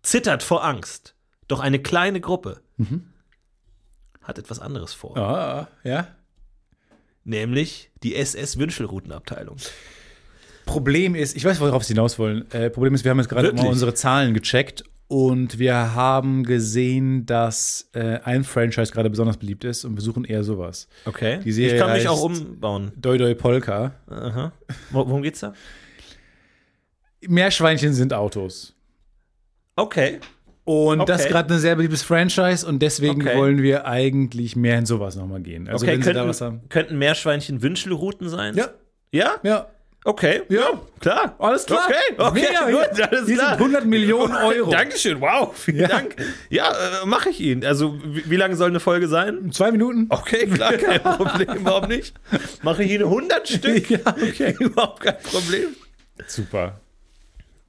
zittert vor Angst. Doch eine kleine Gruppe Mhm. hat etwas anderes vor. Ah, ja. Nämlich die SS-Wünschelroutenabteilung. Problem ist, ich weiß, worauf Sie hinaus wollen. Äh, Problem ist, wir haben jetzt gerade mal unsere Zahlen gecheckt und wir haben gesehen, dass äh, ein Franchise gerade besonders beliebt ist und wir suchen eher sowas. Okay. Die Serie ich kann mich auch umbauen. Doi Doi Polka. Aha. Wo- Worum geht's da? Meerschweinchen sind Autos. Okay. Und das ist Okay. gerade ein sehr beliebtes Franchise und deswegen Okay. wollen wir eigentlich mehr in sowas nochmal gehen. Also okay, wenn sie da was könnten, haben. könnten Meerschweinchen Wünschelrouten sein? Ja, Ja? ja. Okay. Ja. Klar. Alles klar. Okay, okay, Mega, gut, alles Hier klar. sind 100 Millionen *laughs* Euro. Dankeschön, wow, vielen Ja. Dank. Ja, äh, mache ich Ihnen. Also, wie, wie lange soll eine Folge sein? Zwei Minuten? Okay, klar, *laughs* kein Problem, warum nicht? Mache ich Ihnen 100 Stück? Ja, okay. *laughs* Überhaupt kein Problem. Super.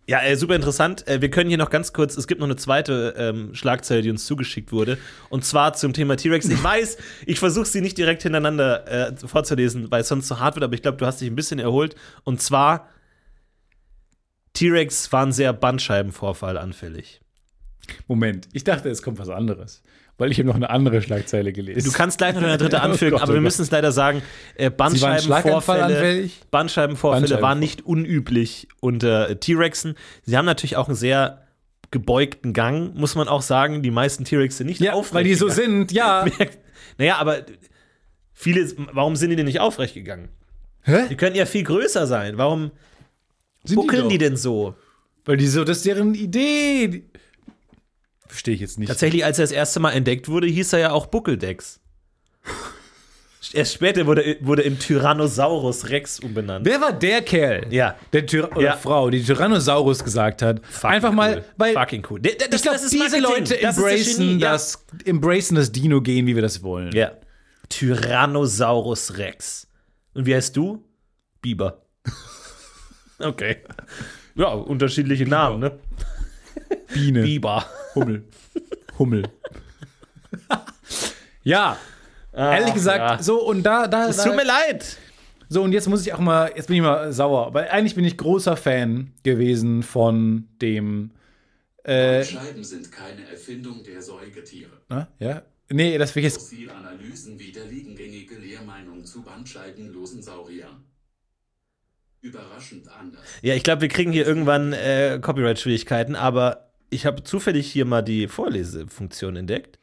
Ja, äh, super interessant. Äh, wir können hier noch ganz kurz, es gibt noch eine zweite ähm, Schlagzeile, die uns zugeschickt wurde. Und zwar zum Thema T-Rex. Ich weiß, *laughs* ich versuche sie nicht direkt hintereinander äh, vorzulesen, weil es sonst zu hart wird, aber ich glaube, du hast dich ein bisschen erholt. Und zwar, T-Rex waren sehr Bandscheibenvorfall anfällig. Moment, ich dachte, es kommt was anderes. Weil ich habe noch eine andere Schlagzeile gelesen. Du kannst gleich noch eine dritte anfügen, *laughs* Oh Gott, aber oh wir müssen es leider sagen, äh, Bandscheibenvorfälle? Bandscheibenvorfälle Bandscheibenvor- waren nicht unüblich unter äh, T-Rexen. Sie haben natürlich auch einen sehr gebeugten Gang, muss man auch sagen. Die meisten T-Rex sind nicht Ja, aufrecht weil die so gegangen. sind, ja. *laughs* Naja, aber viele, warum sind die denn nicht aufrecht gegangen? Hä? Die könnten ja viel größer sein. Warum Sind buckeln doch. die, denn so? Weil die so, das ist deren Idee. Verstehe ich jetzt nicht. Tatsächlich, als er das erste Mal entdeckt wurde, hieß er ja auch Buckeldex. Erst später wurde, wurde in Tyrannosaurus Rex umbenannt. Wer war der Kerl? Ja. Der Tyra oder Ja. Frau, die Tyrannosaurus gesagt hat. Fucking einfach mal, cool. weil Fucking cool. Der- der- ich glaube, diese Marketing. Leute Das ist das embracen ja. das, embracen das Dino-Gen, wie wir das wollen. Ja. Tyrannosaurus Rex. Und wie heißt du? Biber. *laughs* Okay. Ja, unterschiedliche Namen, ne? Biene, Biber. Hummel, Hummel. ja, ehrlich gesagt, ja. so und da, da, Es da tut mir leid. So, und jetzt muss ich auch mal, jetzt bin ich mal sauer, weil eigentlich bin ich großer Fan gewesen von dem, äh, Scheiben sind keine Erfindung der Säugetiere. na, ja? Nee, das will ich jetzt, Fossilanalysen widerlegen gängige Lehrmeinungen zu bandscheibenlosen Sauriern. Überraschend anders. Ja, ich glaube, wir kriegen hier irgendwann äh, Copyright-Schwierigkeiten, aber ich habe zufällig hier mal die Vorlesefunktion entdeckt.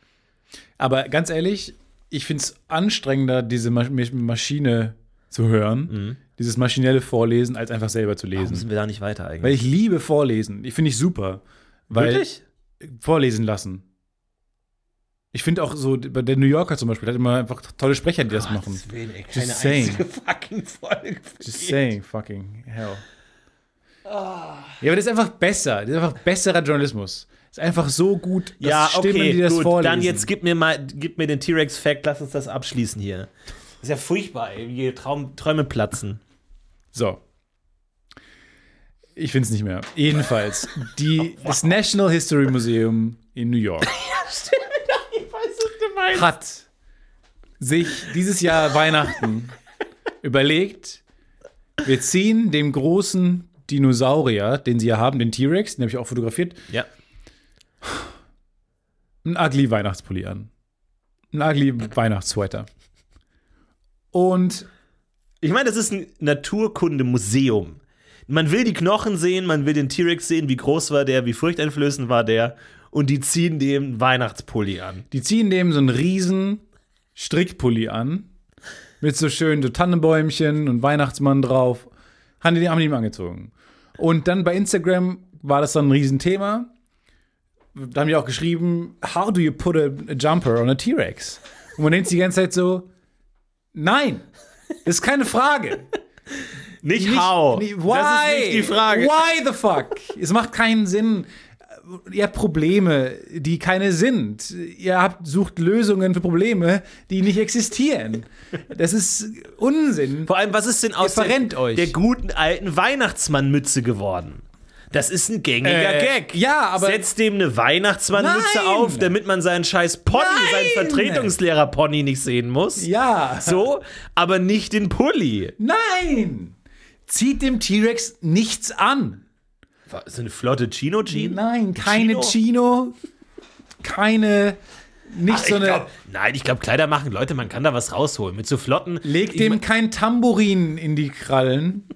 aber ganz ehrlich, ich finde es anstrengender, diese Ma Maschine zu hören, dieses maschinelle Vorlesen, als einfach selber zu Warum lesen. sind wir da nicht weiter Weil eigentlich? ich liebe Vorlesen. Ich finde ich super. Weil Wirklich? Vorlesen lassen. Ich finde auch so, bei der New Yorker zum Beispiel, hat immer einfach tolle Sprecher, die das machen. Willen, ey, Just saying. fucking Folge. Just saying, fucking hell. Ja, aber das ist einfach besser. Das ist einfach besserer Journalismus. Das ist einfach so gut, dass Ja, Stimmen, okay, die das gut. vorlesen. Dann jetzt gib mir mal, gib mir den T-Rex-Fact, lass uns das abschließen hier. Das ist ja furchtbar, ey, wie Traum, Träume platzen. So. Ich finde es nicht mehr. Jedenfalls, die, *laughs* das National History Museum in New York *laughs* Ich weiß, was du meinst. hat sich dieses Jahr Weihnachten *laughs* überlegt, wir ziehen dem großen Dinosaurier, den sie ja haben, den T-Rex, den habe ich auch fotografiert, Ja. einen ugly Weihnachtspulli an. Ein ugly Weihnachtssweater. Und Ich meine, das ist ein Naturkundemuseum. Man will die Knochen sehen, man will den T-Rex sehen, wie groß war der, wie furchteinflößend war der. Und die ziehen dem Weihnachtspulli an. die ziehen dem so einen riesen Strickpulli an. Mit so schönen so Tannenbäumchen und Weihnachtsmann drauf. Haben die, haben die ihm angezogen. Und dann bei Instagram war das dann ein Riesenthema. Da haben die auch geschrieben, how do you put a, a jumper on a T-Rex? Und man denkt sich die ganze Zeit so, nein, das ist keine Frage. Nicht, Nicht- how. nie- Why? Das ist nicht die Frage. Why the fuck? es macht keinen Sinn. Ihr habt Probleme, die keine sind. Ihr habt, sucht Lösungen für Probleme, die nicht existieren. Das ist Unsinn. Vor allem, was ist denn aus der, der guten alten Weihnachtsmannmütze geworden? Das ist ein gängiger Äh, Gag. ja, aber- Setzt dem eine Weihnachtsmannmütze auf, damit man seinen scheiß Pony, Nein! seinen Vertretungslehrer-Pony nicht sehen muss. Ja. So, aber nicht den Pulli. Nein! Zieht dem T-Rex nichts an. So eine flotte Chino-Jean? Nein, keine Chino? Chino. Keine. Nicht Ach, so ich eine. glaub, nein, ich glaube, Kleider machen Leute, man kann da was rausholen. Mit so flotten. Legt dem kein Tambourin in die Krallen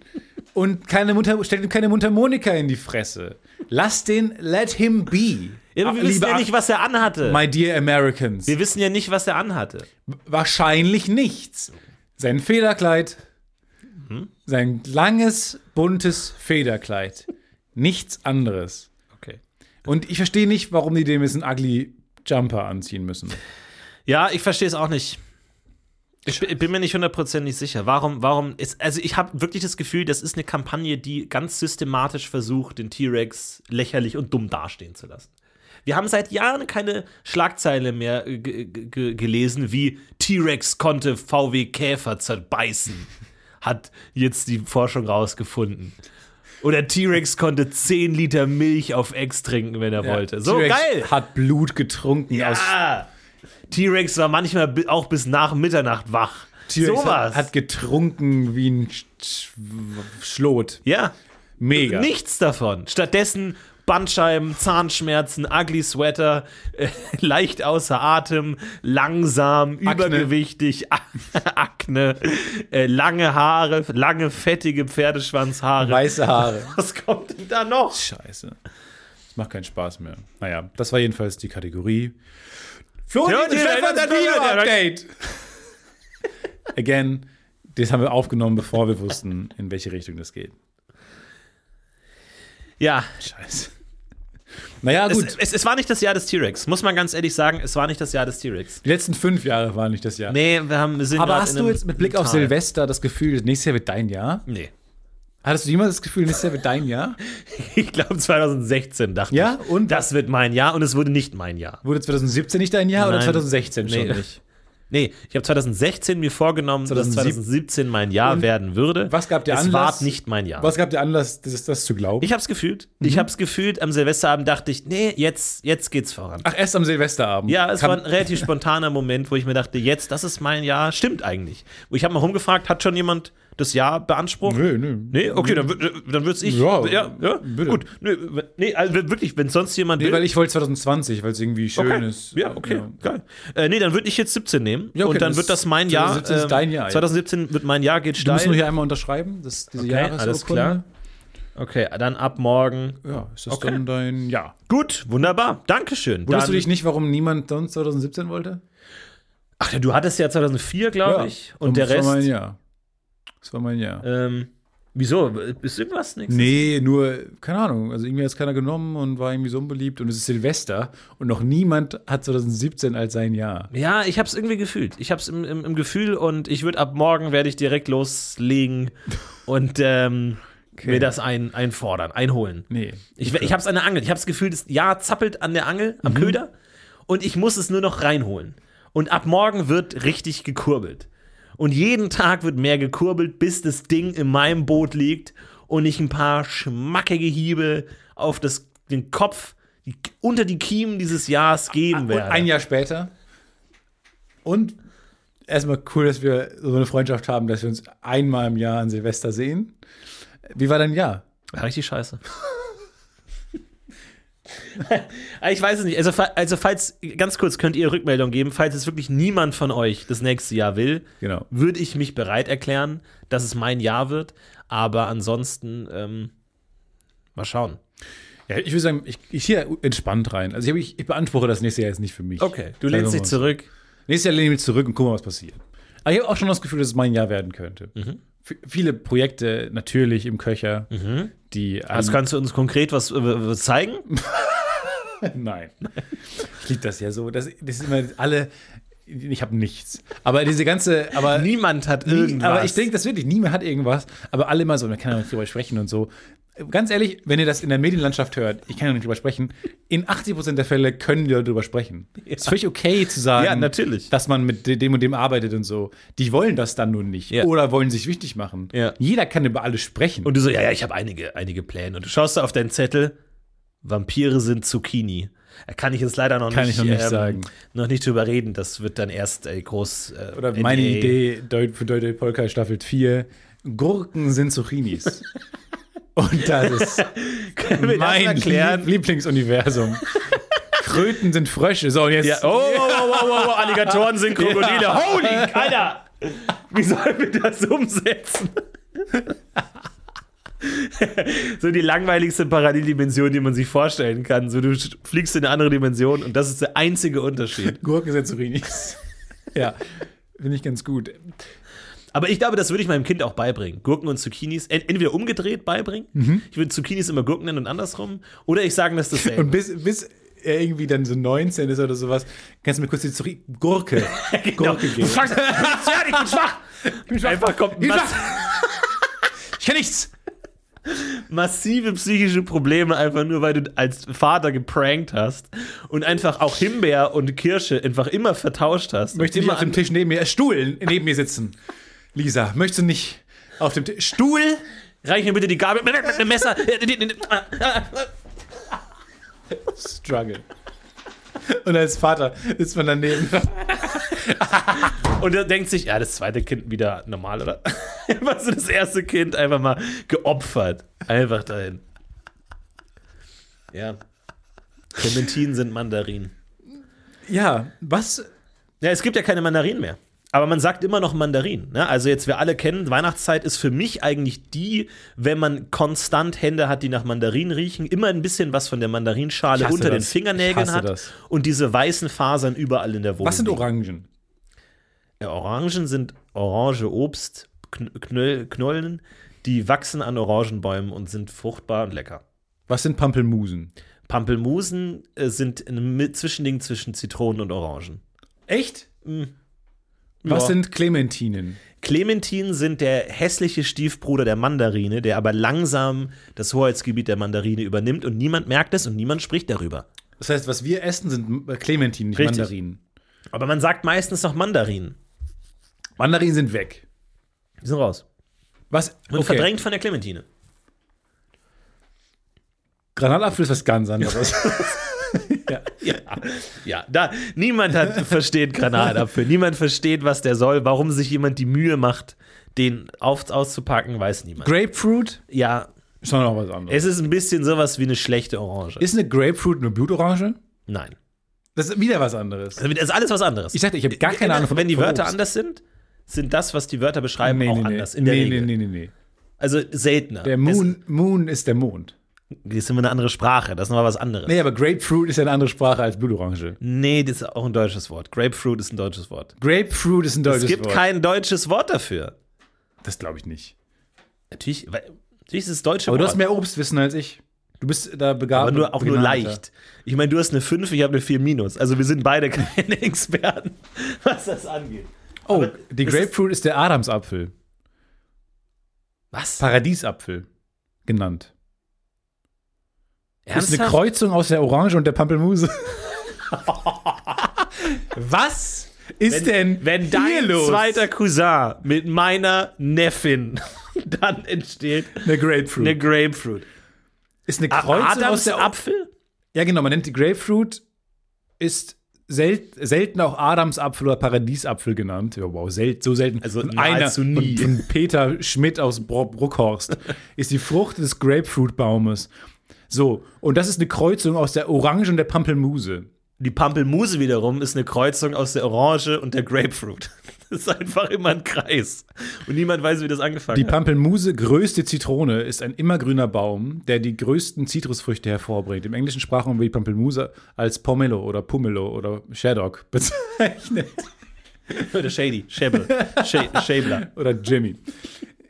und keine Mutter, stellt ihm keine Mundharmonika in die Fresse. Lass den, let him be. Ja, wir Ah, wissen ja nicht, was er anhatte. My dear Americans. Wir wissen ja nicht, was er anhatte. Wahrscheinlich nichts. Sein Federkleid, Mhm. sein langes, buntes Federkleid. Nichts anderes. Okay. Und ich verstehe nicht, warum die dem jetzt einen ugly Jumper anziehen müssen. Ja, ich verstehe es auch nicht. Ich bin, mir nicht hundertprozentig sicher. Warum, warum ist, also ich habe wirklich das Gefühl, das ist eine Kampagne, die ganz systematisch versucht, den T-Rex lächerlich und dumm dastehen zu lassen. Wir haben seit Jahren keine Schlagzeile mehr ge- ge- gelesen, wie T-Rex konnte VW Käfer zerbeißen. Hat jetzt die Forschung rausgefunden. Oder T-Rex konnte 10 Liter Milch auf Ex trinken, wenn er wollte. So geil! Hat Blut getrunken aus. Ja. T-Rex war manchmal auch bis nach Mitternacht wach. T-Rex Sowas. hat, hat getrunken wie ein Sch Sch Schlot. ja. Mega. Nichts davon. Stattdessen Bandscheiben, Zahnschmerzen, ugly Sweater, äh, *laughs* leicht außer Atem, langsam, übergewichtig, *laughs* Akne, äh, lange Haare, lange fettige Pferdeschwanzhaare. Weiße Haare. *laughs* Was kommt denn da noch? Scheiße. Das macht keinen Spaß mehr. Naja, das war jedenfalls die Kategorie. Flo, Video-Update. Again, das haben wir aufgenommen, bevor wir wussten, in welche Richtung das geht. Ja, Scheiße. Naja, gut. es, es, es war nicht das Jahr des T-Rex. Muss man ganz ehrlich sagen, es war nicht das Jahr des T-Rex. die letzten fünf Jahre waren nicht das Jahr. Nee, wir, haben, wir sind Aber hast du einem jetzt mit Blick auf Tal. Silvester das Gefühl, nächstes Jahr wird dein Jahr? Nee. Hattest du jemals das Gefühl, nächstes Jahr wird dein Jahr? *laughs* Ich glaube 2016 dachte Ja, ich. und? Das wird mein Jahr und es wurde nicht mein Jahr. Wurde 2017 nicht dein Jahr oder Nein. 2016 schon Nee. nicht? Nee, ich habe 2016 mir vorgenommen, dass 2017 2017 mein Jahr Und werden würde. was gab dir es Anlass? war nicht mein Jahr. Was gab dir Anlass, das, das zu glauben? Ich habe es gefühlt. Mhm. Ich habe es gefühlt. Am Silvesterabend dachte ich, nee, jetzt, jetzt geht's voran. Ach, erst am Silvesterabend. Ja, es Kam- war ein relativ spontaner Moment, wo ich mir dachte, jetzt, das ist mein Jahr. Stimmt eigentlich. Wo ich habe mal rumgefragt, hat schon jemand das Jahr beansprucht? Nö, nö. Nee, okay, dann, wür- dann würde ich. Ja, ja, ja gut. Nee, nee, also wirklich, wenn sonst jemand Nee, will. weil ich wollte 2020, weil es irgendwie schön Okay. ist. Ja, okay, geil. Äh, nee, dann würde ich jetzt 17 nehmen. Ja, okay, und dann wird das mein Jahr. 2017 ist dein Jahr, ja. 2017 wird mein Jahr, geht Du steil. musst nur hier einmal unterschreiben, das, diese Okay, Jahresurkunde. alles klar. Okay, dann ab morgen. Ja, ist das Okay. dann dein Jahr? Gut, wunderbar. Dankeschön. Wunderst du dich nicht, warum niemand sonst 2017 wollte? Ach, du hattest ja 2004, glaube ich. Und der war mein Rest. Jahr. Das war mein Jahr. Ähm, wieso? Ist irgendwas nichts? Nee, nur, keine Ahnung. Also irgendwie hat es keiner genommen und war irgendwie so unbeliebt. Und es ist Silvester und noch niemand hat 2017 als sein Jahr. Ja, ich habe es irgendwie gefühlt. Ich habe es im, im, im Gefühl und ich würde ab morgen werde ich direkt loslegen *laughs* und ähm, mir das ein, einfordern, einholen. Nee. Ich, ich habe es an der Angel. Ich habe das Gefühl, das Jahr zappelt an der Angel, am Köder und ich muss es nur noch reinholen. Und ab morgen wird richtig gekurbelt. Und jeden Tag wird mehr gekurbelt, bis das Ding in meinem Boot liegt und ich ein paar schmackige Hiebe auf das, den Kopf die, unter die Kiemen dieses Jahres geben Und werde. ein Jahr später. Und erstmal cool, dass wir so eine Freundschaft haben, dass wir uns einmal im Jahr an Silvester sehen. Wie war dein Jahr? War richtig scheiße. *laughs* ich weiß es nicht. Also, also, falls, ganz kurz, könnt ihr Rückmeldung geben, falls es wirklich niemand von euch das nächste Jahr will, Genau. würde ich mich bereit erklären, dass es mein Jahr wird. Aber ansonsten, ähm, mal schauen. Ja, ich würde sagen, ich, ich hier entspannt rein. Also ich, ich beanspruche das nächste Jahr jetzt nicht für mich. Okay, du lehnst dich mal zurück. Nächstes Jahr lehne ich mich zurück und gucken, was passiert. Aber ich habe auch schon das Gefühl, dass es mein Jahr werden könnte. V- Viele Projekte natürlich im Köcher, die Was an- kannst du uns konkret was, äh, was zeigen? *laughs* Nein. Ich liebe das ja so. Das, das ist immer alle. Ich habe nichts. Aber diese ganze. Aber Niemand hat Nie, irgendwas. aber ich denke das wirklich, niemand hat irgendwas, aber alle immer so, man kann ja nicht drüber sprechen und so. Ganz ehrlich, wenn ihr das in der Medienlandschaft hört, ich kann ja nicht drüber sprechen, in 80% der Fälle können die darüber sprechen. Ist völlig okay zu sagen, Ja, natürlich. dass man mit dem und dem arbeitet und so. Die wollen das dann nur nicht Ja. oder wollen sich wichtig machen. Ja. Jeder kann über alles sprechen. Und du so, ja, ja, ich habe einige, einige Pläne. Und du schaust da auf deinen Zettel, Vampire sind Zucchini. Da kann ich jetzt leider noch Kann nicht, ich noch nicht ähm, sagen. Noch nicht drüber reden. Das wird dann erst äh, groß. Äh, oder meine Idee Deut- für Deutsche Polka Staffel 4, Gurken sind Zucchinis. *laughs* und das ist das mein? Lieb Lieblingsuniversum. Kröten sind Frösche. So, und jetzt. Ja. Oh, oh, oh, oh, oh, Alligatoren sind Krokodile. Ja. Holy, Alter! Wie sollen wir das umsetzen? *laughs* *laughs* so die langweiligste Paralleldimension, die man sich vorstellen kann. So, du fliegst in eine andere Dimension und das ist der einzige Unterschied. Gurken sind Zucchinis. *laughs* ja, finde ich ganz gut. Aber ich glaube, das würde ich meinem Kind auch beibringen. Gurken und Zucchinis en- entweder umgedreht beibringen. Mhm. Ich würde Zucchinis immer Gurken nennen und andersrum. Oder ich sage das dasselbe. Und bis, bis er irgendwie dann so 19 ist oder sowas, kannst du mir kurz die Zucchini Gurke, *laughs* Gurke geben. Ja, ich bin schwach. Einfach kommt Ich Ich kann nichts. Massive psychische Probleme, einfach nur, weil du als Vater geprankt hast und einfach auch Himbeer und Kirsche einfach immer vertauscht hast. Möchte immer auf dem Tisch neben mir, äh, Stuhl neben mir sitzen. Lisa, möchtest du nicht auf dem Tisch, Stuhl? Reich mir bitte die Gabel mit, mit dem Messer. *laughs* Struggle. Und als Vater ist man daneben. *laughs* Und er denkt sich, ja, das zweite Kind wieder normal, oder? *laughs* Einfach so das erste Kind einfach mal geopfert. Einfach dahin. Ja. Clementinen sind Mandarinen. Ja, was? Ja, es gibt ja keine Mandarinen mehr. Aber man sagt immer noch Mandarinen. Ne? Also jetzt, wir alle kennen, Weihnachtszeit ist für mich eigentlich die, wenn man konstant Hände hat, die nach Mandarinen riechen, immer ein bisschen was von der Mandarinschale unter den das. Ich Fingernägeln hat das. und diese weißen Fasern überall in der Wohnung. Was sind. Orangen? Ja, Orangen sind orange Obst, Kn Knöll, Knollen, die wachsen an Orangenbäumen und sind fruchtbar und lecker. Was sind Pampelmusen? Pampelmusen äh, sind ein Zwischending zwischen Zitronen und Orangen. Echt? Ja. Was sind Clementinen? Clementinen sind der hässliche Stiefbruder der Mandarine, der aber langsam das Hoheitsgebiet der Mandarine übernimmt und niemand merkt es und niemand spricht darüber. Das heißt, was wir essen, sind äh, Clementinen, nicht Richtig. Mandarinen. Aber man sagt meistens noch Mandarinen. Mandarinen sind weg. Die sind raus. Was? Und verdrängt von der Clementine. Granatapfel ist was ganz anderes. *laughs* Ja, ja. Da, niemand hat, *laughs* versteht Granatapfel. Niemand versteht, was der soll. Warum sich jemand die Mühe macht, den auf, auszupacken, weiß niemand. Grapefruit ja, ist doch noch was anderes. es ist ein bisschen sowas wie eine schlechte Orange. Ist eine Grapefruit eine Blutorange? Nein. Das ist wieder was anderes. Das ist alles was anderes. Ich sagte, ich habe gar keine Ahnung von Wenn die Wörter Obst. anders sind, sind das, was die Wörter beschreiben, Nee, auch nee, nee. anders. In der nee, Regel. nee, nee, nee, nee. Also seltener. Der Moon, Moon ist der Mond. Es, das ist immer eine andere Sprache. Das ist nochmal was anderes. Nee, aber Grapefruit ist ja eine andere Sprache als Blutorange. Nee, das ist auch ein deutsches Wort. Grapefruit ist ein deutsches Wort. Grapefruit ist ein deutsches Es gibt Wort. kein deutsches Wort dafür. das glaube ich nicht. Natürlich, weil, natürlich ist es deutsche Aber du Wort. hast mehr Obstwissen als ich. Du bist da begabt. aber nur, auch nur leicht. Ich meine, du hast eine 5, ich habe eine 4 minus. Also wir sind beide keine *laughs* Experten, was das angeht. Oh, Aber die Grapefruit ist, der Adamsapfel. Was? Paradiesapfel genannt. Das ist eine Ernsthaft? Kreuzung aus der Orange und der Pampelmuse. *laughs* Was ist denn Wenn hier dein los? zweiter Cousin mit meiner Neffin, *laughs* dann entsteht eine Grapefruit. eine Grapefruit. ist eine Kreuzung aus der Adamsapfel? Ja, genau, man nennt die Grapefruit, ist sel selten auch Adamsapfel oder Paradiesapfel genannt. Ja, wow, sel so selten. Also Und von, nie. Von Peter Schmidt aus Bro Bruckhorst *laughs* ist die Frucht des Grapefruitbaumes. So, und das ist eine Kreuzung aus der Orange und der Pampelmuse. Die Pampelmuse wiederum ist eine Kreuzung aus der Orange und der Grapefruit. Das *laughs* ist einfach immer ein Kreis. Und niemand weiß, wie das angefangen Die hat. Pampelmuse, größte Zitrone, ist ein immergrüner Baum, der die größten Zitrusfrüchte hervorbringt. Im englischen Sprachraum wird die Pampelmuse als Pomelo oder Pumelo oder Shaddock *laughs* bezeichnet. Oder Shady, Schäbel, Scha- Schäbler. oder Jimmy.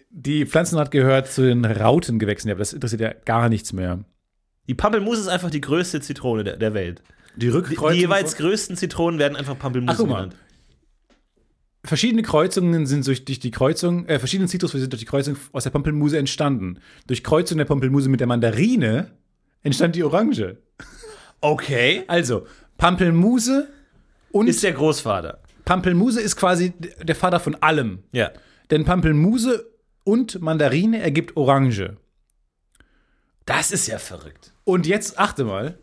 Die Pflanzenart gehört zu den Rautengewächsen, ja, aber das interessiert ja gar nichts mehr. Die Pampelmuse ist einfach die größte Zitrone der, der Welt. Die Die, die jeweils größten Zitronen werden einfach Pampelmuse genannt. Verschiedene Kreuzungen sind durch, die Kreuzung, äh, verschiedene Zitrusfrüchte sind durch die Kreuzung aus der Pampelmuse entstanden. Durch Kreuzung der Pampelmuse mit der Mandarine entstand die Orange. Okay. Also, Pampelmuse und Ist der Großvater. Pampelmuse ist quasi der Vater von allem. Ja. Denn Pampelmuse und Mandarine ergibt Orange. Das ist ja verrückt. Und jetzt achte mal.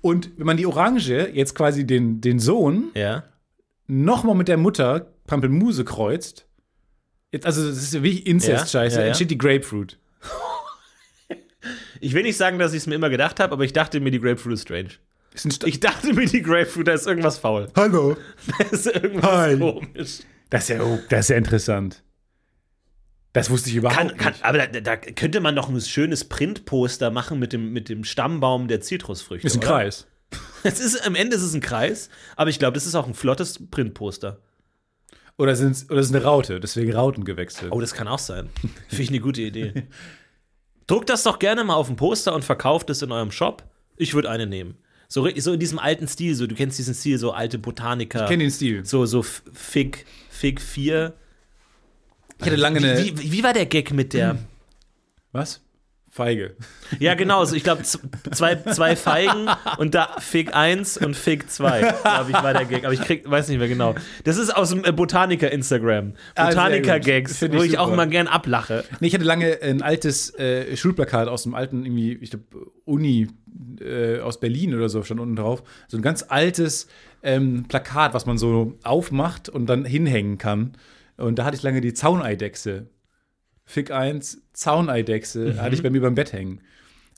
Und wenn man die Orange jetzt quasi den, den Sohn Ja. nochmal mit der Mutter Pampelmuse kreuzt, jetzt, also das ist ja wie Inzest-Scheiße, Ja, ja, ja. entsteht die Grapefruit. Ich will nicht sagen, dass ich es mir immer gedacht habe, aber ich dachte mir, die Grapefruit ist strange. Ist Ich dachte mir, die Grapefruit, da ist irgendwas faul. Hallo. *laughs* Da ist irgendwas Hi. komisch. Das ist ja, oh, das ist ja interessant. Das wusste ich überhaupt Kann, kann, nicht. aber da, da könnte man noch ein schönes Printposter machen mit dem, mit dem Stammbaum der Zitrusfrüchte. Ist ein oder? Kreis. *laughs* Es ist, am Ende ist es ein Kreis, aber ich glaube, das ist auch ein flottes Printposter. Oder sind oder ist eine Raute, deswegen Rauten gewechselt. Oh, das kann auch sein. Finde ich eine gute Idee. *laughs* Druckt das doch gerne mal auf ein Poster und verkauft es in eurem Shop. Ich würde eine nehmen. So, so in diesem alten Stil, so du kennst diesen Stil, so alte Botaniker. Ich kenn den Stil. So, so Fig, Fig 4. Ich hatte lange eine. Wie, wie, wie war der Gag mit der? Was? Feige. Ja, genau, so, ich glaube, zwei, zwei Feigen und da Fig 1 und Fig 2, glaube ich, war der Gag. Aber ich krieg, weiß nicht mehr genau. Das ist aus dem äh, Botaniker-Instagram. Ah. Botaniker-Gags, ich wo ich auch super. mal gern ablache. Nee, ich hatte lange ein altes äh, Schulplakat aus dem alten, irgendwie, ich glaube, Uni äh, aus Berlin oder so, stand unten drauf. So ein ganz altes ähm, Plakat, was man so aufmacht und dann hinhängen kann. Und da hatte ich lange die Zauneidechse. Fick 1, Zauneidechse, hatte ich bei mir beim Bett hängen.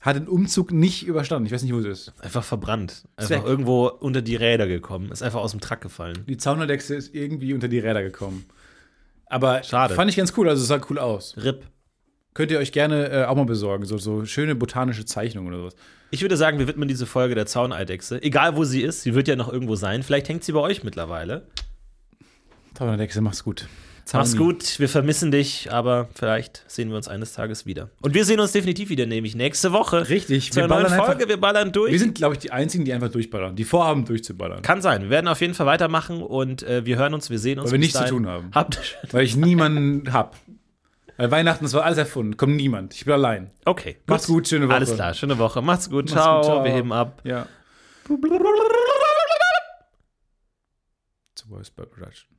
Hat den Umzug nicht überstanden. Ich weiß nicht, wo sie ist. Einfach verbrannt. Einfach weg. irgendwo unter die Räder gekommen. Ist einfach aus dem Truck gefallen. Die Zauneidechse ist irgendwie unter die Räder gekommen. Aber Schade. fand ich ganz cool, also es sah cool aus. RIP. Könnt ihr euch gerne äh, auch mal besorgen, so, so schöne botanische Zeichnungen oder sowas. Ich würde sagen, wir widmen diese Folge der Zauneidechse. Egal, wo sie ist, sie wird ja noch irgendwo sein. Vielleicht hängt sie bei euch mittlerweile. Zauneidechse, mach's gut. Mach's Zauni. gut, wir vermissen dich, aber vielleicht sehen wir uns eines Tages wieder. Und wir sehen uns definitiv wieder, nämlich nächste Woche. Richtig, Zu wir einer neuen Folge, einfach- wir ballern durch. Wir sind, glaube ich, die Einzigen, die einfach durchballern. Die vorhaben, durchzuballern. Kann sein. Wir werden auf jeden Fall weitermachen und äh, wir hören uns, wir sehen uns. Weil wir nichts zu dahin. tun haben. Habt Weil ich niemanden hab. Weil Weihnachten, das war alles erfunden. Kommt niemand. Ich bin allein. Okay. Macht's gut, schöne Woche. Alles klar, schöne Woche. Macht's gut. Macht's ciao. gut, ciao. Wir heben ab. Ja. Zu Voice by Production.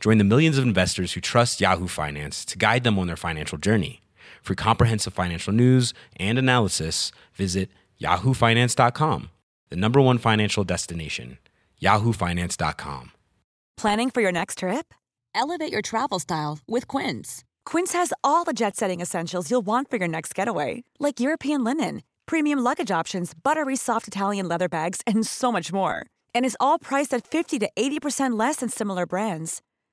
Join the millions of investors who trust Yahoo Finance to guide them on their financial journey. For comprehensive financial news and analysis, visit yahoofinance.com, the number one financial destination, yahoofinance.com. Planning for your next trip? Elevate your travel style with Quince. Quince has all the jet setting essentials you'll want for your next getaway, like European linen, premium luggage options, buttery soft Italian leather bags, and so much more. And is all priced at 50 to 80% less than similar brands.